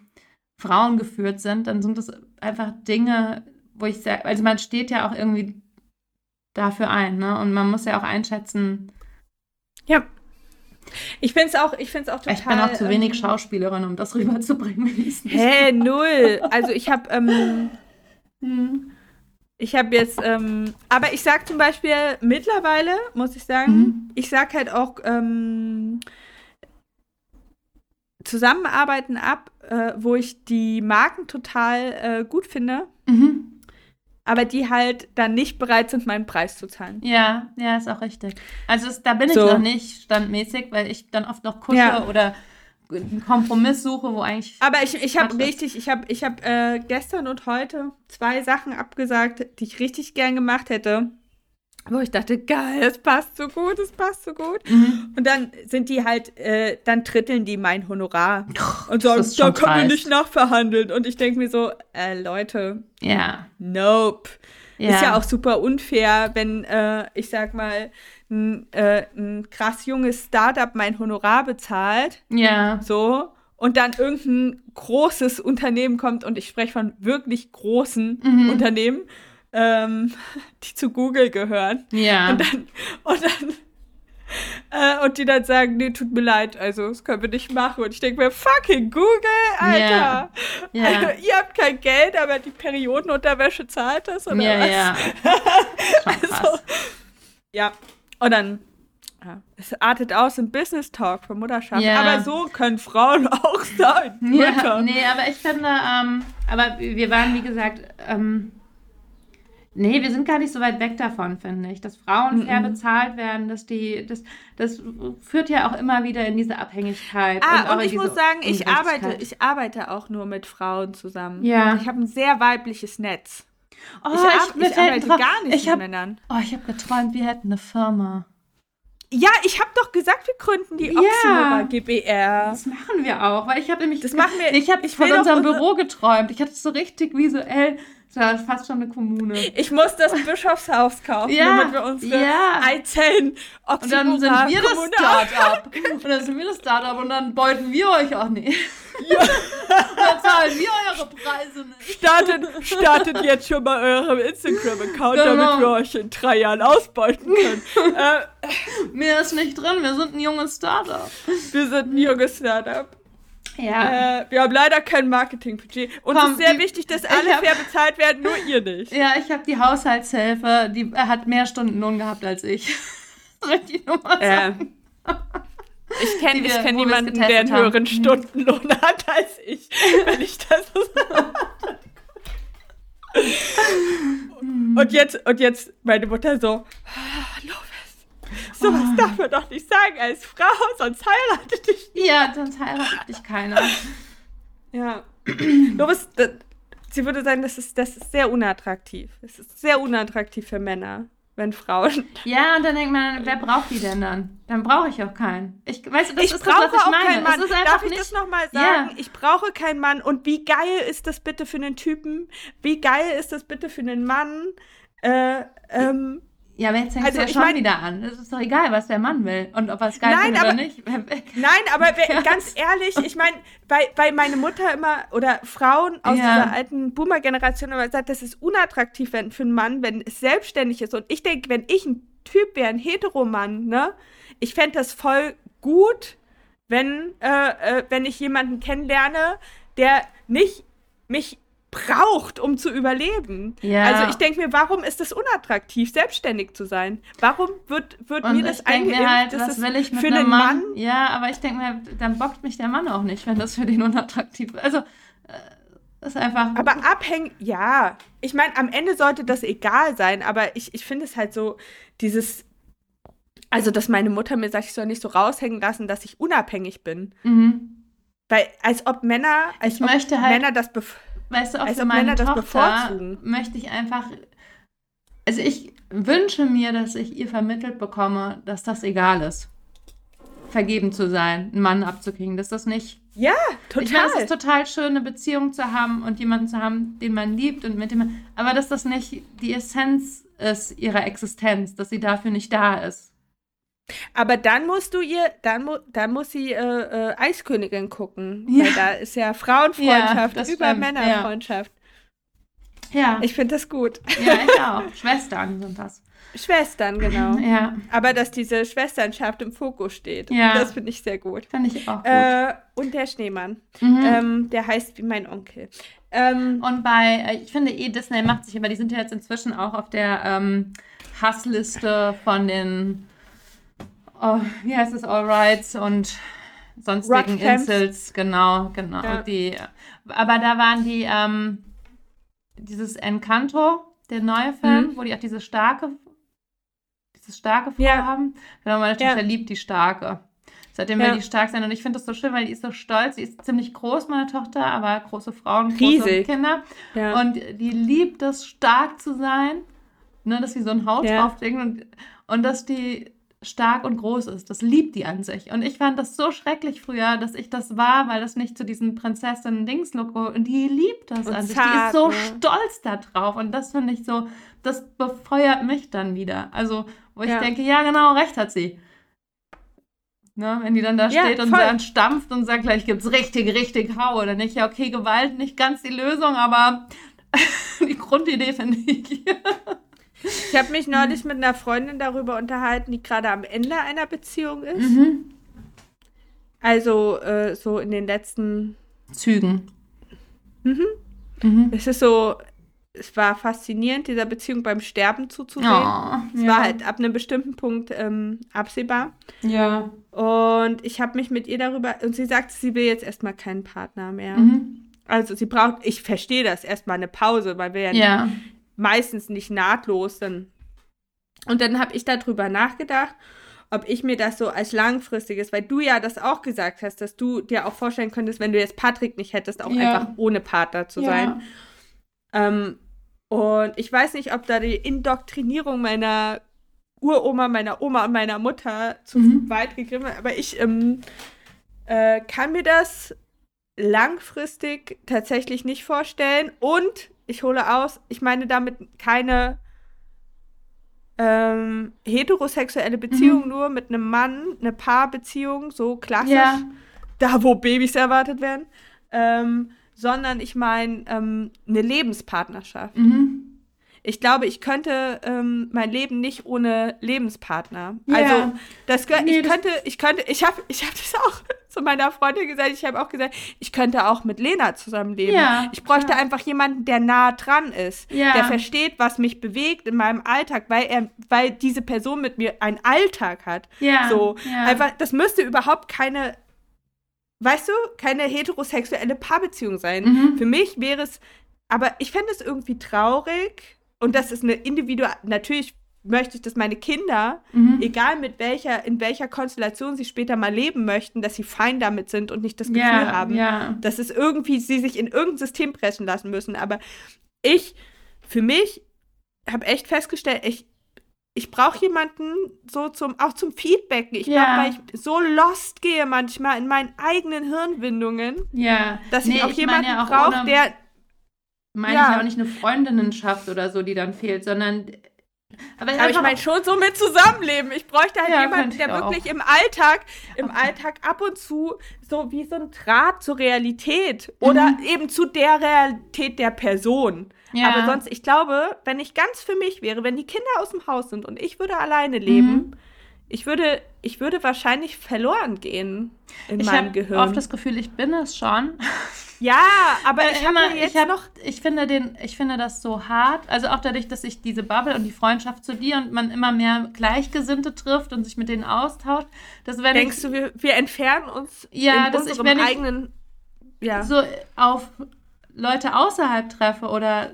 Speaker 1: Frauen geführt sind, dann sind das einfach Dinge, wo ich sage, also man steht ja auch irgendwie dafür ein, ne? Und man muss ja auch einschätzen.
Speaker 2: Ja. Ich finde es auch, ich find's auch total.
Speaker 1: Ich bin auch zu wenig ähm, Schauspielerin, um das rüberzubringen.
Speaker 2: Hä, hey, null. Also ich habe ähm, hm. Ich habe jetzt, ähm, aber ich sag zum Beispiel mittlerweile, muss ich sagen, mhm. ich sag halt auch ähm, Zusammenarbeiten ab, äh, wo ich die Marken total äh, gut finde. Mhm. Aber die halt dann nicht bereit sind, meinen Preis zu zahlen.
Speaker 1: Ja, ja, ist auch richtig. Also es, da bin ich so. noch nicht standmäßig, weil ich dann oft noch kusche ja. oder einen Kompromiss suche, wo eigentlich.
Speaker 2: Aber ich, ich habe richtig, ich habe ich hab, äh, gestern und heute zwei Sachen abgesagt, die ich richtig gern gemacht hätte. Wo ich dachte, geil, es passt so gut, es passt so gut. Mhm. Und dann sind die halt, äh, dann tritteln die mein Honorar und sagen, da können wir nicht nachverhandeln. Und ich denke mir so, äh, Leute, ja. nope. Ja. Ist ja auch super unfair, wenn, äh, ich sag mal, ein, äh, ein krass junges Startup mein Honorar bezahlt. Ja. So. Und dann irgendein großes Unternehmen kommt und ich spreche von wirklich großen mhm. Unternehmen, ähm, die zu Google gehören. Ja. Und dann, und dann Äh, und die dann sagen, nee, tut mir leid, also das können wir nicht machen. Und ich denke mir, fucking Google, Alter. Ja. ja. Also, ihr habt kein Geld, aber die Periodenunterwäsche zahlt das, oder ja, was? Ja, also, ja. Und dann ja, es artet aus im Business Talk für Mutterschaft. Ja. Aber so können Frauen auch sein.
Speaker 1: Ja, nee, aber ich finde, ähm, aber wir waren, wie gesagt, ähm, nee, wir sind gar nicht so weit weg davon, finde ich. Dass Frauen fair mm -mm. bezahlt werden, dass die, das, das führt ja auch immer wieder in diese Abhängigkeit.
Speaker 2: Ah, und, und ich muss sagen, ich arbeite, ich arbeite auch nur mit Frauen zusammen. Ja. Ich habe ein sehr weibliches Netz. Oh, ich, ich, ich arbeite gar nicht
Speaker 1: ich hab, mit Männern. Oh, ich habe geträumt, wir hätten eine Firma.
Speaker 2: Ja, ich habe doch gesagt, wir gründen die Oxymora ja, GBR.
Speaker 1: Das machen wir auch, weil ich habe nämlich
Speaker 2: das machen wir.
Speaker 1: Ich habe von unserem Büro geträumt. Ich hatte es so richtig visuell. Das war fast schon eine Kommune.
Speaker 2: Ich muss das Bischofshaus kaufen, ja, damit wir unsere ja. Eizellen
Speaker 1: Und dann sind wir das Startup. und dann sind wir das Startup und dann beuten wir euch auch nicht. Ja. dann zahlen wir eure Preise nicht.
Speaker 2: Startet, startet jetzt schon mal euren Instagram-Account, genau. damit wir euch in drei Jahren ausbeuten können. äh,
Speaker 1: Mehr ist nicht drin, wir sind ein junges Startup.
Speaker 2: Wir sind ein junges Startup. Ja. Äh, wir haben leider kein Marketingbudget. Und es ist sehr die, wichtig, dass alle hab, fair bezahlt werden, nur ihr nicht.
Speaker 1: Ja, ich habe die Haushaltshilfe, die hat mehr Stunden Lohn gehabt als ich. Soll ich die Nummer sagen?
Speaker 2: Äh. Ich kenne kenn niemanden, der einen höheren haben. Stundenlohn hat als ich, wenn ich das so Und jetzt, und jetzt meine Mutter so, hallo, Sowas oh. darf man doch nicht sagen als Frau, sonst heiratet dich
Speaker 1: niemand. Ja, sonst heiratet dich keiner.
Speaker 2: ja. Du bist, sie würde sagen, das ist, das ist sehr unattraktiv. Es ist sehr unattraktiv für Männer, wenn Frauen.
Speaker 1: Ja, und dann denkt man, wer braucht die denn dann? Dann brauche ich auch keinen. Ich, weißt du,
Speaker 2: das ich ist brauche das, was ich auch meine. keinen Mann. Darf ich nicht, das nochmal sagen? Yeah. Ich brauche keinen Mann. Und wie geil ist das bitte für einen Typen? Wie geil ist das bitte für einen Mann? Äh, ähm,
Speaker 1: ja, aber jetzt fängst also, du ja schon mein, wieder an. Es ist doch egal, was der Mann will und ob er es geil findet oder nicht.
Speaker 2: Nein, aber ganz ehrlich, ich meine, weil, weil meine Mutter immer oder Frauen aus ja. dieser alten Boomer-Generation immer sagt, das ist unattraktiv wenn, für einen Mann, wenn es selbstständig ist. Und ich denke, wenn ich ein Typ wäre, ein Heteromann, ne, ich fände das voll gut, wenn, äh, äh, wenn ich jemanden kennenlerne, der nicht mich braucht, um zu überleben. Ja. Also ich denke mir, warum ist es unattraktiv, selbstständig zu sein? Warum wird, wird mir das eingeimpft,
Speaker 1: halt, was will ich mit für einen Mann, Mann? Ja, aber ich denke mir, dann bockt mich der Mann auch nicht, wenn das für den unattraktiv ist. Also äh, das ist einfach.
Speaker 2: Aber abhängig, ja. Ich meine, am Ende sollte das egal sein, aber ich, ich finde es halt so, dieses also, dass meine Mutter mir sagt, ich soll nicht so raushängen lassen, dass ich unabhängig bin. Mhm. Weil, als ob Männer, als
Speaker 1: ich ob möchte halt,
Speaker 2: Männer das
Speaker 1: weißt du, auch für meine Tochter möchte ich einfach, also ich wünsche mir, dass ich ihr vermittelt bekomme, dass das egal ist. Vergeben zu sein, einen Mann abzukriegen, dass das nicht.
Speaker 2: Ja, total.
Speaker 1: Ich meine, es ist total schön, eine Beziehung zu haben und jemanden zu haben, den man liebt und mit dem man. Aber dass das nicht die Essenz ist ihrer Existenz, dass sie dafür nicht da ist.
Speaker 2: Aber dann musst du ihr, dann, mu dann muss sie äh, äh, Eiskönigin gucken. Ja. Weil da ist ja Frauenfreundschaft ja, über. Männerfreundschaft. Ja. ja. Ich finde das gut.
Speaker 1: Ja, ich auch. Schwestern sind das.
Speaker 2: Schwestern, genau. Ja. Aber dass diese Schwesternschaft im Fokus steht. Ja. Das finde ich sehr gut.
Speaker 1: Finde ich auch gut.
Speaker 2: Äh, und der Schneemann. Mhm. Ähm, der heißt wie mein Onkel.
Speaker 1: Ähm, und bei, äh, ich finde eh, Disney macht sich, aber die sind ja jetzt inzwischen auch auf der ähm, Hassliste von den oh, wie heißt es, All Rights und sonstigen Insels, genau, genau. Ja. Die, aber da waren die, ähm, dieses Encanto, der neue Film, mhm. wo die auch diese starke, dieses starke Frau ja. haben. Genau, meine Tochter ja. liebt die starke. Seitdem ja. will die stark sein. Und ich finde das so schön, weil die ist so stolz. Sie ist ziemlich groß, meine Tochter, aber große Frauen, große Riesig. Kinder. Ja. Und die liebt es, stark zu sein. Ne, dass sie so ein Haut ja. drauflegen und, und dass die stark und groß ist. Das liebt die an sich. Und ich fand das so schrecklich früher, dass ich das war, weil das nicht zu diesen Prinzessinnen-Dings-Look Und die liebt das und an sich. Die ist so ne? stolz da drauf. Und das finde ich so, das befeuert mich dann wieder. Also, wo ich ja. denke, ja, genau, recht hat sie. Ne, wenn die dann da ja, steht und dann stampft und sagt, gleich gibt es richtig, richtig Hau. Dann nicht, ja, okay, Gewalt nicht ganz die Lösung, aber die Grundidee finde ich.
Speaker 2: Ich habe mich neulich mit einer Freundin darüber unterhalten, die gerade am Ende einer Beziehung ist. Mhm. Also äh, so in den letzten
Speaker 1: Zügen.
Speaker 2: Mhm. Mhm. Es ist so, es war faszinierend, dieser Beziehung beim Sterben zuzusehen. Oh, es ja. war halt ab einem bestimmten Punkt ähm, absehbar.
Speaker 1: Ja.
Speaker 2: Und ich habe mich mit ihr darüber, und sie sagt, sie will jetzt erstmal keinen Partner mehr. Mhm. Also sie braucht, ich verstehe das, erstmal eine Pause, weil wir ja, ja. Meistens nicht nahtlos dann. Und dann habe ich darüber nachgedacht ob ich mir das so als langfristiges, weil du ja das auch gesagt hast, dass du dir auch vorstellen könntest, wenn du jetzt Patrick nicht hättest, auch ja. einfach ohne Partner zu ja. sein. Ähm, und ich weiß nicht, ob da die Indoktrinierung meiner Uroma, meiner Oma und meiner Mutter zu mhm. weit gegriffen hat, aber ich ähm, äh, kann mir das langfristig tatsächlich nicht vorstellen. Und ich hole aus, ich meine damit keine ähm, heterosexuelle Beziehung mhm. nur mit einem Mann, eine Paarbeziehung, so klassisch, ja. da wo Babys erwartet werden, ähm, sondern ich meine ähm, eine Lebenspartnerschaft. Mhm. Ich glaube, ich könnte ähm, mein Leben nicht ohne Lebenspartner. Ja. Also das nee, ich könnte, ich könnte, ich habe, ich habe das auch zu meiner Freundin gesagt. Ich habe auch gesagt, ich könnte auch mit Lena zusammenleben. Ja, ich bräuchte ja. einfach jemanden, der nah dran ist, ja. der versteht, was mich bewegt in meinem Alltag, weil er, weil diese Person mit mir einen Alltag hat. Ja. So einfach, das müsste überhaupt keine weißt du, keine heterosexuelle Paarbeziehung sein. Mhm. Für mich wäre es, aber ich fände es irgendwie traurig, und das ist eine individuelle, natürlich möchte ich, dass meine Kinder, mhm. egal mit welcher, in welcher Konstellation sie später mal leben möchten, dass sie fein damit sind und nicht das Gefühl ja, haben, ja. dass es irgendwie sie sich in irgendein System pressen lassen müssen. Aber ich, für mich, habe echt festgestellt, ich, ich brauche jemanden so zum, auch zum Feedbacken. Ich ja. glaube, weil ich so lost gehe manchmal in meinen eigenen Hirnwindungen, dass nee, ich auch ich jemanden ja brauche, der
Speaker 1: meine ja. ich auch nicht eine Freundinnenschaft oder so, die dann fehlt, sondern.
Speaker 2: Aber, aber ich meine schon so mit Zusammenleben. Ich bräuchte halt ja, jemanden, der wirklich im Alltag, im okay. Alltag ab und zu so wie so ein Draht zur Realität oder mhm. eben zu der Realität der Person. Ja. Aber sonst, ich glaube, wenn ich ganz für mich wäre, wenn die Kinder aus dem Haus sind und ich würde alleine leben, mhm. ich würde, ich würde wahrscheinlich verloren gehen in
Speaker 1: ich
Speaker 2: meinem Gehirn. Ich
Speaker 1: habe oft das Gefühl, ich bin es schon.
Speaker 2: Ja, aber ich habe jetzt
Speaker 1: ich noch. Ich finde den, ich finde das so hart. Also auch dadurch, dass ich diese Bubble und die Freundschaft zu dir und man immer mehr Gleichgesinnte trifft und sich mit denen austauscht. Dass wenn
Speaker 2: Denkst
Speaker 1: ich,
Speaker 2: du, wir, wir entfernen uns
Speaker 1: ja, in dass unserem ich, wenn eigenen. Ich ja. So auf Leute außerhalb treffe oder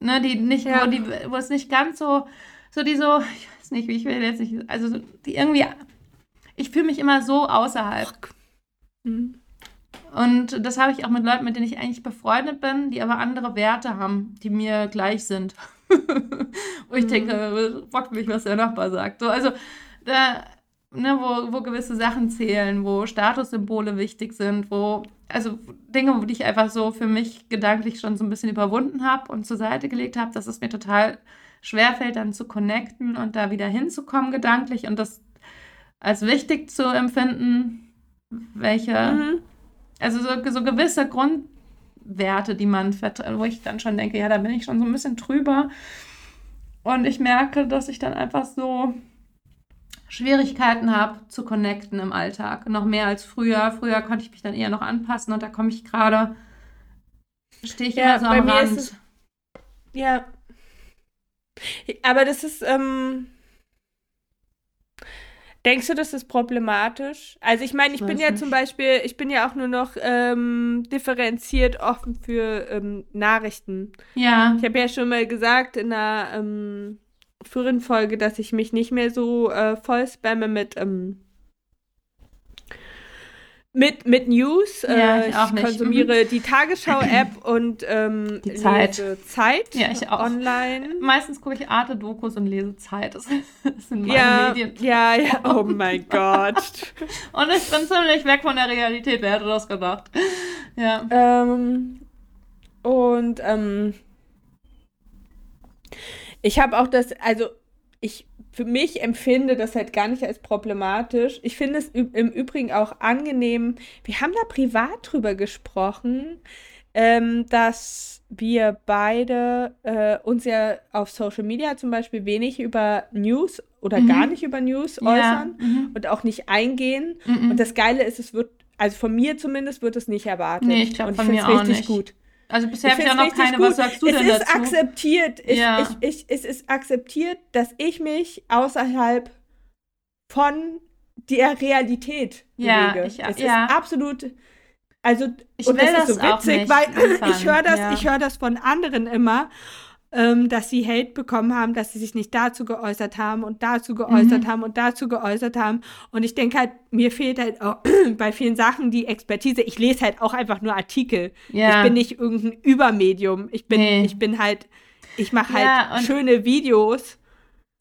Speaker 1: ne, die nicht, ja. wo, die, wo es nicht ganz so, so die so, nicht, wie ich will jetzt nicht, also die irgendwie, ich fühle mich immer so außerhalb. Mhm. Und das habe ich auch mit Leuten, mit denen ich eigentlich befreundet bin, die aber andere Werte haben, die mir gleich sind. wo ich mhm. denke, fuck mich, was der Nachbar sagt. So, also, da, ne, wo, wo gewisse Sachen zählen, wo Statussymbole wichtig sind, wo, also Dinge, die ich einfach so für mich gedanklich schon so ein bisschen überwunden habe und zur Seite gelegt habe, dass es mir total schwerfällt, dann zu connecten und da wieder hinzukommen gedanklich und das als wichtig zu empfinden, welche. Mhm also so, so gewisse Grundwerte, die man vertritt, wo ich dann schon denke, ja, da bin ich schon so ein bisschen drüber. Und ich merke, dass ich dann einfach so Schwierigkeiten habe zu connecten im Alltag. Noch mehr als früher. Früher konnte ich mich dann eher noch anpassen und da komme ich gerade, stehe ich ja, immer so am Rand. Es,
Speaker 2: ja. Aber das ist, ähm, Denkst du, das ist problematisch? Also ich meine, ich, ich bin ja nicht. zum Beispiel, ich bin ja auch nur noch ähm, differenziert offen für ähm, Nachrichten. Ja. Ich habe ja schon mal gesagt in einer ähm, früheren Folge, dass ich mich nicht mehr so äh, voll spamme mit ähm, mit, mit News. Ja, äh, ich, ich konsumiere mhm. die Tagesschau-App und ähm,
Speaker 1: die Zeit.
Speaker 2: lese Zeit
Speaker 1: ja, ich auch.
Speaker 2: online.
Speaker 1: Meistens gucke ich Arte-Dokus und lese Zeit. Das, sind meine
Speaker 2: ja,
Speaker 1: Medien.
Speaker 2: Ja, ja, oh mein Gott.
Speaker 1: und ich bin ziemlich weg von der Realität. Wer hätte das gedacht?
Speaker 2: Ja. Ähm, und ähm, ich habe auch das, also ich für mich empfinde das halt gar nicht als problematisch. Ich finde es im Übrigen auch angenehm. Wir haben da privat drüber gesprochen. ähm, dass wir beide äh, uns ja auf Social Media zum Beispiel wenig über News oder mhm. gar nicht über News ja. äußern mhm. und auch nicht eingehen. Mhm. Und das Geile ist, es wird, also von mir zumindest wird es nicht erwartet.
Speaker 1: Nee, ich glaube von mir auch nicht. gut. Also bisher habe ich ja noch keine, gut. was sagst du
Speaker 2: es
Speaker 1: denn
Speaker 2: dazu? Es ist akzeptiert, ich, ja. ich, ich, es ist akzeptiert, dass ich mich außerhalb von der Realität
Speaker 1: ja, bewege. Ich,
Speaker 2: es
Speaker 1: ja.
Speaker 2: ist absolut also, ich und das, das ist so witzig, weil ich höre das, ja. ich höre das von anderen immer, ähm, dass sie Hate bekommen haben, dass sie sich nicht dazu geäußert haben und dazu geäußert mhm. haben und dazu geäußert haben. Und ich denke halt, mir fehlt halt auch bei vielen Sachen die Expertise. Ich lese halt auch einfach nur Artikel. Ja. Ich bin nicht irgendein Übermedium. Ich bin, nee. ich bin halt, ich mache halt ja, schöne Videos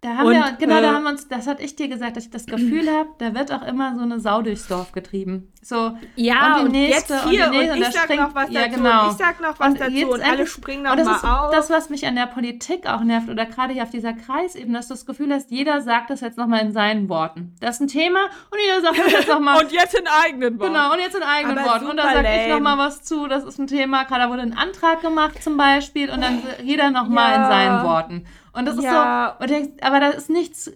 Speaker 1: da haben und, wir, genau, äh, da haben wir uns, das hatte ich dir gesagt, dass ich das Gefühl habe, da wird auch immer so eine Sau durchs Dorf getrieben. So,
Speaker 2: ja, und, die nächste, jetzt hier, und, die nächste, und, und ich sag springt, noch was dazu, ja, genau. ich sag noch was und dazu, und alle springen noch mal auf.
Speaker 1: Das, was mich an der Politik auch nervt, oder gerade hier auf dieser Kreisebene, dass du das Gefühl hast, jeder sagt das jetzt nochmal in seinen Worten. Das ist ein Thema, und jeder sagt das jetzt nochmal.
Speaker 2: und jetzt in eigenen
Speaker 1: Worten. Genau, und jetzt in eigenen Aber Worten. Und da sage ich nochmal was zu, das ist ein Thema, gerade wurde ein Antrag gemacht zum Beispiel, und dann jeder nochmal ja. in seinen Worten. Und das ja. ist so, und denkst, aber da ist nichts,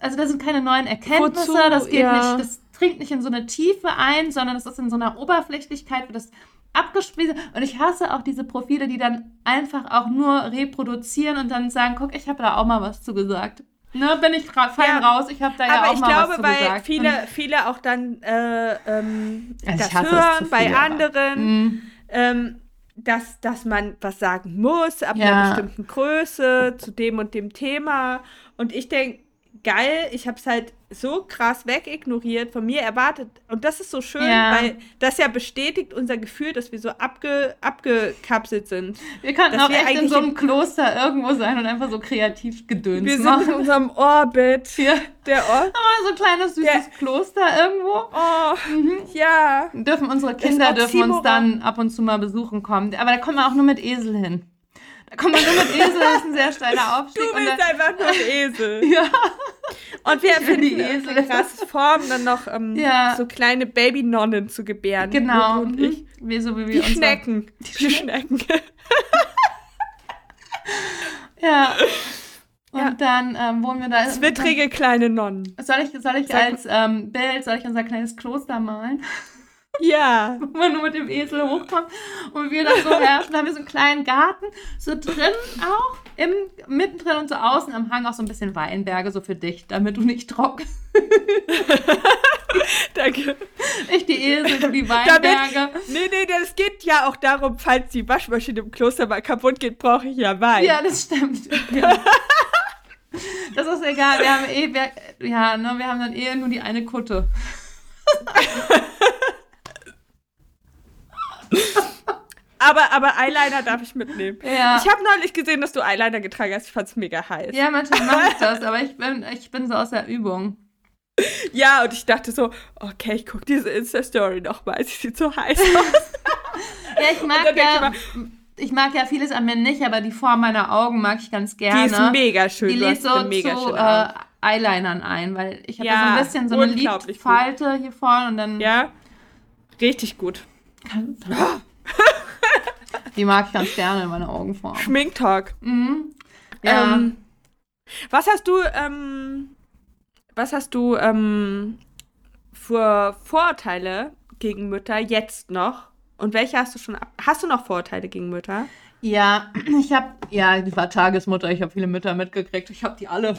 Speaker 1: also da sind keine neuen Erkenntnisse, Wozu? das geht ja. nicht, das dringt nicht in so eine Tiefe ein, sondern das ist in so einer Oberflächlichkeit, wird das abgespielt. Und ich hasse auch diese Profile, die dann einfach auch nur reproduzieren und dann sagen, guck, ich habe da auch mal was zu gesagt. Ne, bin ich fein ja, raus, ich habe da ja auch mal glaube, was zu
Speaker 2: gesagt.
Speaker 1: Aber
Speaker 2: ich glaube, weil viele, viele auch dann äh, ähm, also das hören bei anderen. Mhm. Ähm, dass, dass man was sagen muss, ab ja. einer bestimmten Größe, zu dem und dem Thema. Und ich denke, geil, ich habe es halt so krass wegignoriert, von mir erwartet. Und das ist so schön, ja. weil das ja bestätigt unser Gefühl, dass wir so abge, abgekapselt sind.
Speaker 1: Wir könnten auch echt in so einem Kloster irgendwo sein und einfach so kreativ gedöns
Speaker 2: Wir machen. sind in unserem Orbit.
Speaker 1: Ja. Der Ort. Aber so ein kleines, süßes der, Kloster irgendwo.
Speaker 2: Oh, mhm. ja.
Speaker 1: Dürfen unsere Kinder dürfen uns dann ab und zu mal besuchen kommen. Aber da kommen wir auch nur mit Esel hin. Da kommt man nur mit Esel, das ist ein sehr steiler Aufstieg.
Speaker 2: Du bist einfach nur ein Esel.
Speaker 1: ja.
Speaker 2: Und wir finden die Esel in krasses Form, dann noch ähm, ja. so kleine Babynonnen zu gebären.
Speaker 1: Genau.
Speaker 2: Und ich.
Speaker 1: Wir, so wie
Speaker 2: wir die Schnecken. Die Schnecken.
Speaker 1: ja. Und ja. dann ähm, wohnen wir da.
Speaker 2: Zwittrige kleine Nonnen.
Speaker 1: Soll ich, soll ich als ähm, Bild, soll ich unser kleines Kloster malen?
Speaker 2: Ja.
Speaker 1: Wo man nur mit dem Esel hochkommt und wir dann so herrschen. Da haben wir so einen kleinen Garten, so drin auch, im, mittendrin und so außen am Hang auch so ein bisschen Weinberge, so für dich, damit du nicht trocken.
Speaker 2: Danke.
Speaker 1: Ich die Esel, du die Weinberge.
Speaker 2: Damit, nee, nee, das geht ja auch darum, falls die Waschmaschine im Kloster mal kaputt geht, brauche ich ja Wein.
Speaker 1: Ja, das stimmt. Ja. Das ist egal, wir haben eh, wir, ja, ne, wir haben dann eh nur die eine Kutte.
Speaker 2: aber, aber Eyeliner darf ich mitnehmen.
Speaker 1: Ja.
Speaker 2: Ich habe neulich gesehen, dass du Eyeliner getragen hast. Ich fand es mega heiß.
Speaker 1: Ja, manchmal mache ich das, aber ich bin, ich bin so aus der Übung.
Speaker 2: Ja, und ich dachte so, okay, ich gucke diese Insta-Story nochmal. Sie sieht so heiß aus.
Speaker 1: ja, ich mag ja... Ich, mag ja vieles an mir nicht, aber die Form meiner Augen mag ich ganz gerne.
Speaker 2: Die ist mega schön.
Speaker 1: Die lädt so mega zu äh, Eyelinern ein, weil ich habe ja, so ein bisschen so eine Lidfalte hier vorne und dann...
Speaker 2: Ja, richtig gut.
Speaker 1: Die mag ich ganz gerne in meine Augenform.
Speaker 2: Schminktag.
Speaker 1: Mhm. Ja. Ähm,
Speaker 2: was hast du, ähm, was hast du ähm, für Vorurteile gegen Mütter jetzt noch? Und welche hast du schon Hast du noch Vorurteile gegen Mütter?
Speaker 1: Ja, ich habe, ja, die war Tagesmutter, ich habe viele Mütter mitgekriegt, ich habe die alle.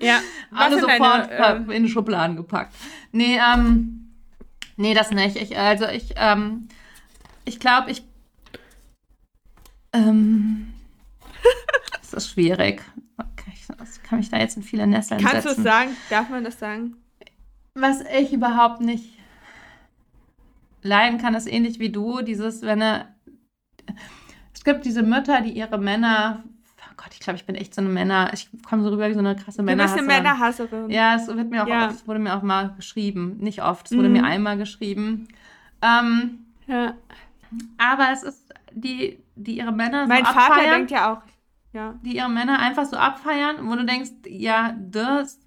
Speaker 2: ja,
Speaker 1: alle sofort deine, äh, in die Schubladen gepackt. Nee, ähm, Nee, das nicht. Ich, also ich, ähm, ich glaube, ich. Ähm, das ist schwierig. Okay, ich kann mich da jetzt in viele Nesseln
Speaker 2: Kannst
Speaker 1: setzen.
Speaker 2: Kannst du es sagen? Darf man das sagen?
Speaker 1: Was ich überhaupt nicht leiden kann, ist ähnlich wie du, dieses, wenn er. Es gibt diese Mütter, die ihre Männer Gott, ich glaube, ich bin echt so eine Männer, ich komme so rüber wie so eine krasse Männerhasserin.
Speaker 2: Du bist eine Männerhasserin.
Speaker 1: Ja, es wird mir auch ja. oft, wurde mir auch mal geschrieben. Nicht oft, es wurde mhm. mir einmal geschrieben. Ähm,
Speaker 2: ja.
Speaker 1: Aber es ist die, die ihre Männer
Speaker 2: mein so Vater denkt ja auch, ja.
Speaker 1: Die ihre Männer einfach so abfeiern, wo du denkst, ja, das,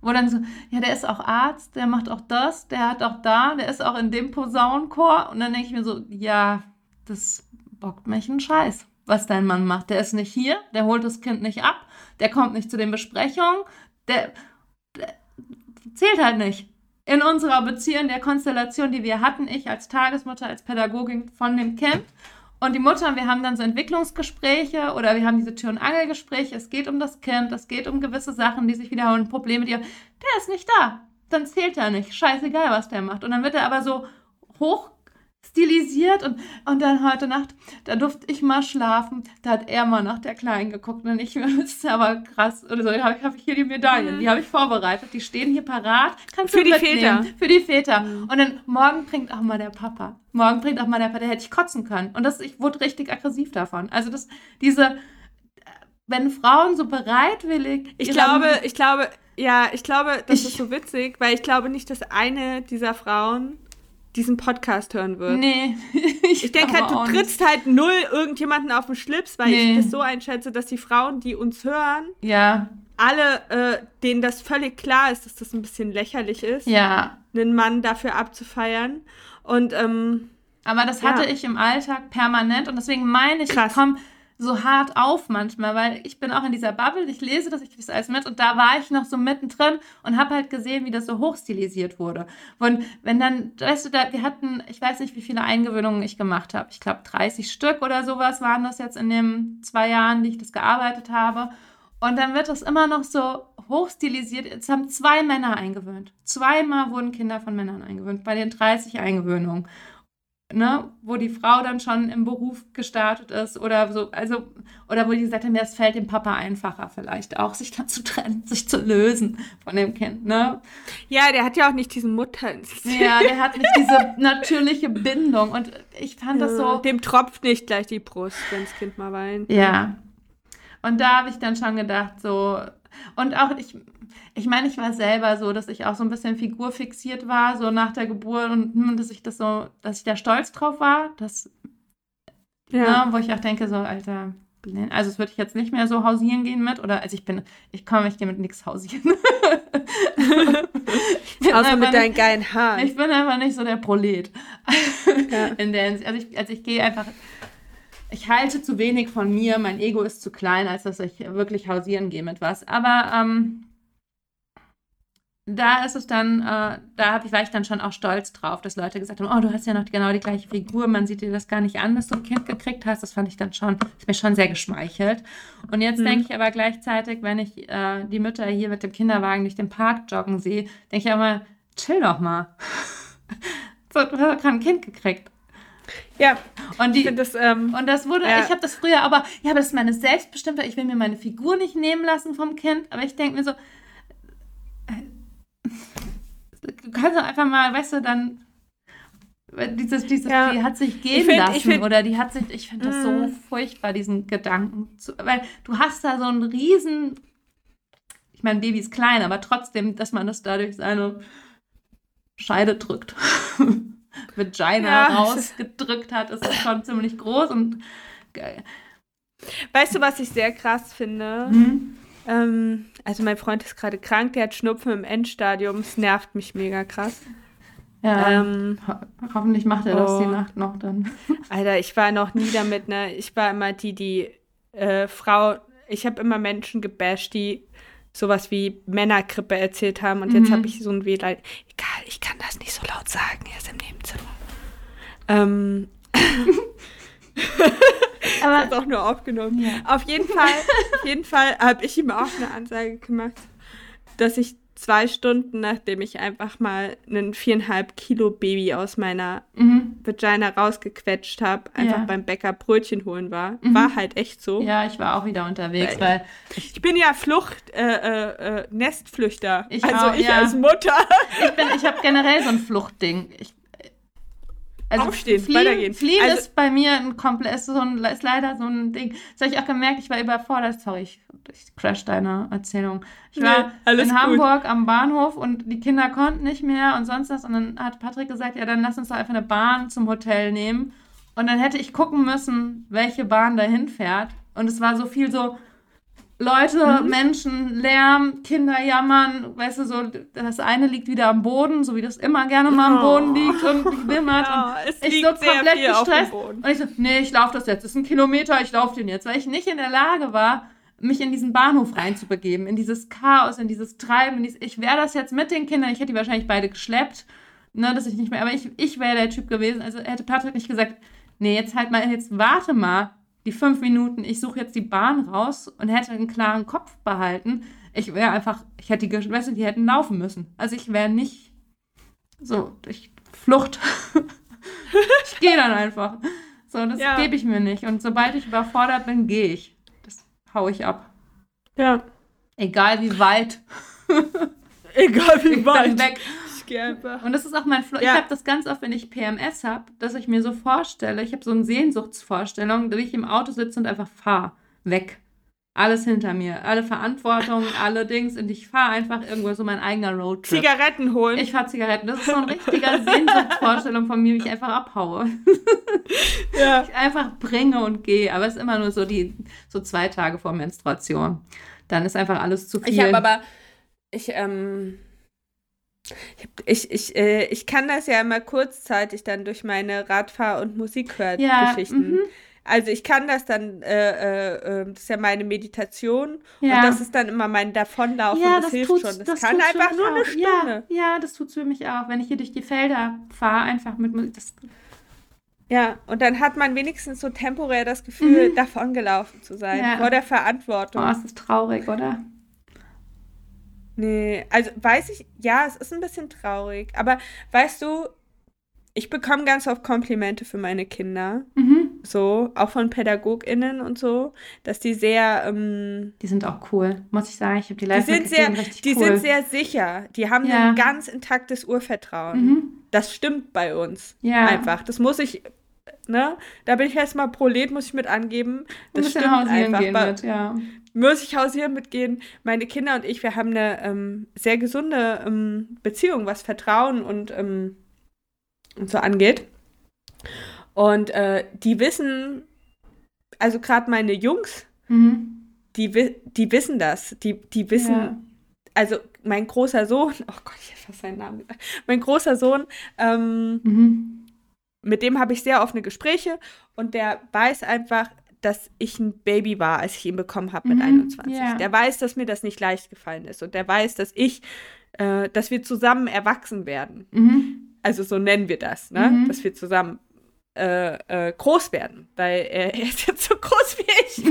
Speaker 1: wo dann so, ja, der ist auch Arzt, der macht auch das, der hat auch da, der ist auch in dem Posaunenchor. Und dann denke ich mir so, ja, das bockt mich einen Scheiß, was dein Mann macht. Der ist nicht hier, der holt das Kind nicht ab, der kommt nicht zu den Besprechungen, der, der zählt halt nicht. In unserer Beziehung, der Konstellation, die wir hatten, ich als Tagesmutter, als Pädagogin von dem Kind und die Mutter, wir haben dann so Entwicklungsgespräche oder wir haben diese Tür- und Angelgespräche. Es geht um das Kind, es geht um gewisse Sachen, die sich wiederholen, Probleme, die. Der ist nicht da. Dann zählt er nicht. Scheißegal, was der macht. Und dann wird er aber so hoch stilisiert und, und dann heute Nacht, da durfte ich mal schlafen, da hat er mal nach der Kleinen geguckt und ich, das ist aber krass, oder so, habe ich, hab ich hier die Medaillen, mhm. die habe ich vorbereitet, die stehen hier parat,
Speaker 2: kannst für die Väter.
Speaker 1: Für die Väter. Mhm. Und dann morgen bringt auch mal der Papa, morgen bringt auch mal der Papa, der hätte ich kotzen können und das, ich wurde richtig aggressiv davon. Also das, diese, wenn Frauen so bereitwillig...
Speaker 2: Ich glaube, ich glaube, ja, ich glaube, das ich, ist so witzig, weil ich glaube nicht, dass eine dieser Frauen diesen Podcast hören wird.
Speaker 1: Nee.
Speaker 2: Ich, ich denke halt, du trittst halt null irgendjemanden auf den Schlips, weil nee. ich das so einschätze, dass die Frauen, die uns hören,
Speaker 1: ja.
Speaker 2: alle, äh, denen das völlig klar ist, dass das ein bisschen lächerlich ist,
Speaker 1: ja.
Speaker 2: einen Mann dafür abzufeiern. Und ähm,
Speaker 1: aber das hatte ja. ich im Alltag permanent und deswegen meine ich, Krass. ich komme so hart auf manchmal, weil ich bin auch in dieser Bubble, ich lese das, ich kriege das alles mit und da war ich noch so mittendrin und habe halt gesehen, wie das so hochstilisiert wurde. Und wenn dann, weißt du, da, wir hatten, ich weiß nicht, wie viele Eingewöhnungen ich gemacht habe. Ich glaube 30 Stück oder sowas waren das jetzt in den zwei Jahren, die ich das gearbeitet habe. Und dann wird das immer noch so hochstilisiert. Jetzt haben zwei Männer eingewöhnt. Zweimal wurden Kinder von Männern eingewöhnt bei den 30 Eingewöhnungen ne, wo die Frau dann schon im Beruf gestartet ist oder so, also, oder wo die gesagt haben, ja, es fällt dem Papa einfacher vielleicht auch, sich dann zu trennen, sich zu lösen von dem Kind, ne?
Speaker 2: Ja, der hat ja auch nicht diesen Mutter.
Speaker 1: Ja, der hat nicht diese natürliche Bindung und ich fand ja, das so.
Speaker 2: Dem tropft nicht gleich die Brust, wenn das Kind mal weint.
Speaker 1: Ja. Und da habe ich dann schon gedacht, so, und auch ich, ich meine, ich war selber so, dass ich auch so ein bisschen figurfixiert war, so nach der Geburt und hm, dass ich das so, dass ich da stolz drauf war, dass, ja. ne, wo ich auch denke, so, Alter, also es würde ich jetzt nicht mehr so hausieren gehen mit oder also ich bin, ich komme, ich gehe mit nichts hausieren.
Speaker 2: Außer mit deinen geilen Haaren.
Speaker 1: Ich bin einfach nicht so der Prolet. Ja. In der, also ich, also ich gehe einfach, ich halte zu wenig von mir, mein Ego ist zu klein, als dass ich wirklich hausieren gehe mit was. Aber ähm, da ist es dann, äh, da ich, war ich dann schon auch stolz drauf, dass Leute gesagt haben, oh, du hast ja noch genau die gleiche Figur, man sieht dir das gar nicht an, dass du ein Kind gekriegt hast. Das fand ich dann schon, ist mir schon sehr geschmeichelt. Und jetzt mhm. denke ich aber gleichzeitig, wenn ich äh, die Mütter hier mit dem Kinderwagen durch den Park joggen sehe, denke ich auch mal, chill doch mal. so, du hast gerade ein Kind gekriegt.
Speaker 2: Ja,
Speaker 1: und die, das, ähm, und das wurde, ja. ich habe das früher, aber ja, aber das ist meine Selbstbestimmtheit. Ich will mir meine Figur nicht nehmen lassen vom Kind, aber ich denke mir so, du kannst doch einfach mal, weißt du, dann dieses, dieses, ja. die hat sich gehen find, lassen find, oder die hat sich, ich finde das so mm. furchtbar, diesen Gedanken, zu, weil du hast da so einen riesen, ich meine, Baby ist klein, aber trotzdem, dass man das dadurch seine Scheide drückt, Vagina ja. rausgedrückt hat, ist schon ziemlich groß und geil.
Speaker 2: Weißt du, was ich sehr krass finde? Mhm. Ähm, also mein Freund ist gerade krank, der hat Schnupfen im Endstadium. Es nervt mich mega krass.
Speaker 1: Ja, ähm, ho hoffentlich macht er das oh, die Nacht noch dann.
Speaker 2: Alter, ich war noch nie damit, ne? Ich war immer die, die äh, Frau, ich habe immer Menschen gebasht, die sowas wie Männergrippe erzählt haben und mhm. jetzt habe ich so ein Wehleid. Egal, ich kann das nicht so laut sagen, er ist im. Ähm. Aber das auch nur aufgenommen. Ja. Auf jeden Fall, auf jeden Fall habe ich ihm auch eine Ansage gemacht, dass ich zwei Stunden, nachdem ich einfach mal einen viereinhalb Kilo Baby aus meiner mhm. Vagina rausgequetscht habe, einfach ja. beim Bäcker Brötchen holen war. Mhm. War halt echt so.
Speaker 1: Ja, ich war auch wieder unterwegs, weil, weil
Speaker 2: ich, ich, bin ja Flucht, äh, äh, äh Nestflüchter. Ich also auch, ich ja. als Mutter.
Speaker 1: Ich, ich habe generell so ein Fluchtding. Ich
Speaker 2: also Aufstehen, Fliehen, weitergehen.
Speaker 1: Fliehen also, ist bei mir ein komplett, ist, so ein, ist leider so ein Ding. Das habe ich auch gemerkt, ich war überfordert. Sorry, ich, ich crash deine Erzählung. Ich war nee, in Hamburg am Bahnhof und die Kinder konnten nicht mehr und sonst was. Und dann hat Patrick gesagt, ja, dann lass uns doch einfach eine Bahn zum Hotel nehmen. Und dann hätte ich gucken müssen, welche Bahn dahin fährt. Und es war so viel so, Leute, mhm. Menschen, Lärm, Kinder jammern, weißt du, so, das eine liegt wieder am Boden, so wie das immer gerne mal am Boden liegt und wimmert. Ja, und ich so komplett gestresst. Und ich so, nee, ich laufe das jetzt, das ist ein Kilometer, ich laufe den jetzt, weil ich nicht in der Lage war, mich in diesen Bahnhof reinzubegeben, in dieses Chaos, in dieses Treiben. In dieses, ich wäre das jetzt mit den Kindern, ich hätte die wahrscheinlich beide geschleppt, ne, dass ich nicht mehr, aber ich, ich wäre der Typ gewesen, also hätte Patrick nicht gesagt, nee, jetzt halt mal, jetzt warte mal, die fünf Minuten, ich suche jetzt die Bahn raus und hätte einen klaren Kopf behalten, ich wäre einfach, ich hätte die, du, die hätten laufen müssen. Also ich wäre nicht so, ich Flucht. ich gehe dann einfach. So, das ja. gebe ich mir nicht. Und sobald ich überfordert bin, gehe ich. Das haue ich ab.
Speaker 2: Ja.
Speaker 1: Egal wie weit.
Speaker 2: Egal wie ich weit. Bin
Speaker 1: weg gehe einfach. Und das ist auch mein Flo. Ja. Ich habe das ganz oft, wenn ich PMS habe, dass ich mir so vorstelle, ich habe so eine Sehnsuchtsvorstellung, dass ich im Auto sitze und einfach fahre. Weg. Alles hinter mir. Alle Verantwortung, alle Dings. Und ich fahre einfach irgendwo so mein eigener Roadtrip.
Speaker 2: Zigaretten holen.
Speaker 1: Ich fahre Zigaretten. Das ist so eine richtige Sehnsuchtsvorstellung von mir, wie ich einfach abhaue. Ja. Ich einfach bringe und gehe. Aber es ist immer nur so die so zwei Tage vor Menstruation. Dann ist einfach alles zu viel.
Speaker 2: Ich habe aber, ich, ähm, ich, ich, äh, ich kann das ja immer kurzzeitig dann durch meine Radfahr- und Musikhörgeschichten. Ja, mhm. also ich kann das dann, äh, äh, ähm, das ist ja meine Meditation ja. und das ist dann immer mein Davonlaufen, ja, das, das hilft schon. Das, das kann einfach nur eine Stunde.
Speaker 1: Ja, ja, das tut für mich auch, wenn ich hier durch die Felder fahre, einfach mit Musik.
Speaker 2: Ja, und dann hat man wenigstens so temporär das Gefühl, mhm. davongelaufen zu sein, vor der Verantwortung.
Speaker 1: Oh, das ist traurig, oder?
Speaker 2: Nee, also weiß ich, ja, es ist ein bisschen traurig. Aber weißt du, ich bekomme ganz oft Komplimente für meine Kinder. Mhm. So, auch von PädagogInnen und so, dass die sehr. Ähm,
Speaker 1: die sind auch cool, muss ich sagen. Ich habe die live
Speaker 2: Die, sind sehr, die cool. sind sehr sicher. Die haben ja. ein ganz intaktes Urvertrauen. Mhm. Das stimmt bei uns. Ja. Einfach. Das muss ich. Ne? Da bin ich erstmal Prolet, muss ich mit angeben. Das stimmt einfach. Mit, ja muss ich hausieren mitgehen. Meine Kinder und ich, wir haben eine ähm, sehr gesunde ähm, Beziehung, was Vertrauen und, ähm, und so angeht. Und äh, die wissen, also gerade meine Jungs, mhm. die, die wissen das. Die, die wissen, ja. also mein großer Sohn, oh Gott, ich habe fast seinen Namen gesagt. Mein großer Sohn, ähm, mhm. mit dem habe ich sehr offene Gespräche und der weiß einfach, dass ich ein Baby war, als ich ihn bekommen habe mit mhm, 21. Yeah. Der weiß, dass mir das nicht leicht gefallen ist und der weiß, dass ich, äh, dass wir zusammen erwachsen werden. Mhm. Also so nennen wir das, ne? Mhm. Dass wir zusammen äh, äh, groß werden, weil er, er, ist jetzt so groß wie ich.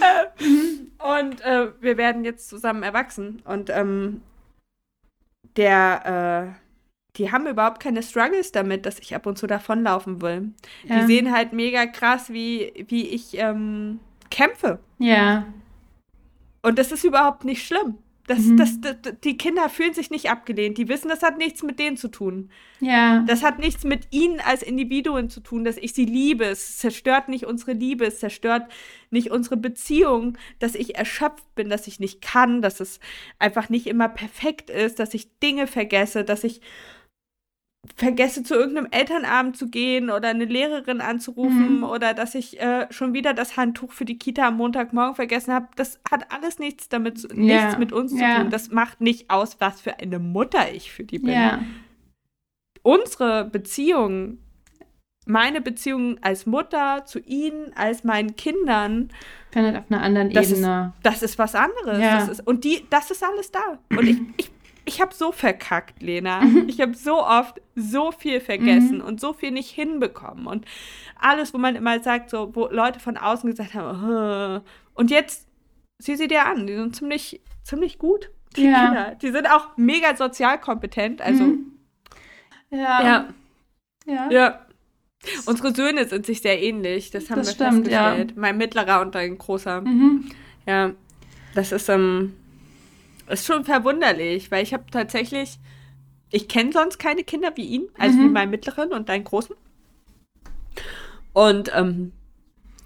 Speaker 2: Äh, und äh, wir werden jetzt zusammen erwachsen und ähm, der äh, die haben überhaupt keine Struggles damit, dass ich ab und zu davonlaufen will. Ja. Die sehen halt mega krass, wie, wie ich ähm, kämpfe.
Speaker 1: Ja.
Speaker 2: Und das ist überhaupt nicht schlimm. Das, mhm. das, das, die Kinder fühlen sich nicht abgelehnt. Die wissen, das hat nichts mit denen zu tun.
Speaker 1: Ja.
Speaker 2: Das hat nichts mit ihnen als Individuen zu tun, dass ich sie liebe. Es zerstört nicht unsere Liebe, es zerstört nicht unsere Beziehung, dass ich erschöpft bin, dass ich nicht kann, dass es einfach nicht immer perfekt ist, dass ich Dinge vergesse, dass ich vergesse zu irgendeinem Elternabend zu gehen oder eine Lehrerin anzurufen mhm. oder dass ich äh, schon wieder das Handtuch für die Kita am Montagmorgen vergessen habe, das hat alles nichts damit ja. nichts mit uns ja. zu tun. Das macht nicht aus, was für eine Mutter ich für die bin. Ja. Unsere Beziehung, meine Beziehung als Mutter zu ihnen, als meinen Kindern,
Speaker 1: findet auf einer anderen
Speaker 2: das
Speaker 1: Ebene.
Speaker 2: Ist, das ist was anderes. Das ist, und die, das ist alles da. Und ich, ich ich habe so verkackt, Lena. Mhm. Ich habe so oft so viel vergessen mhm. und so viel nicht hinbekommen. Und alles, wo man immer sagt, so, wo Leute von außen gesagt haben, oh. und jetzt sieh sie dir an, die sind ziemlich, ziemlich gut. Die ja. Kinder. Die sind auch mega sozial kompetent. Also. Mhm.
Speaker 1: Ja.
Speaker 2: ja. Ja. Ja. Unsere Söhne sind sich sehr ähnlich, das haben das wir stimmt, festgestellt. Ja. Mein mittlerer und ein großer. Mhm. Ja. Das ist, ähm, ist schon verwunderlich, weil ich habe tatsächlich, ich kenne sonst keine Kinder wie ihn, also mhm. wie meinen mittleren und deinen großen. Und ähm,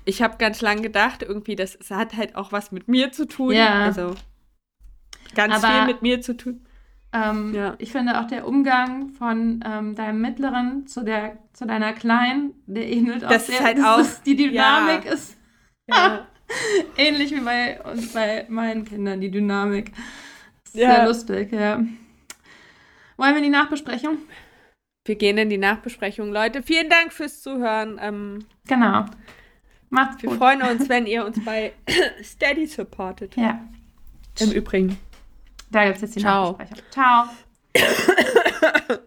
Speaker 2: ich habe ganz lange gedacht, irgendwie, das, das, hat halt auch was mit mir zu tun. Ja. Also ganz Aber, viel mit mir zu tun.
Speaker 1: Ähm, ja. Ich finde auch der Umgang von ähm, deinem Mittleren zu, der, zu deiner Kleinen, der ähnelt auch
Speaker 2: das sehr. Ist halt auch,
Speaker 1: die Dynamik ja. ist.
Speaker 2: Ja.
Speaker 1: Ähnlich wie bei, und bei meinen Kindern, die Dynamik. Sehr ja. lustig, ja. Wollen wir die Nachbesprechung?
Speaker 2: Wir gehen in die Nachbesprechung, Leute. Vielen Dank fürs Zuhören. Ähm,
Speaker 1: genau.
Speaker 2: Macht's wir gut. freuen uns, wenn ihr uns bei Steady supportet.
Speaker 1: Ja.
Speaker 2: Im Übrigen.
Speaker 1: Da gibt es jetzt die Ciao. Nachbesprechung. Ciao.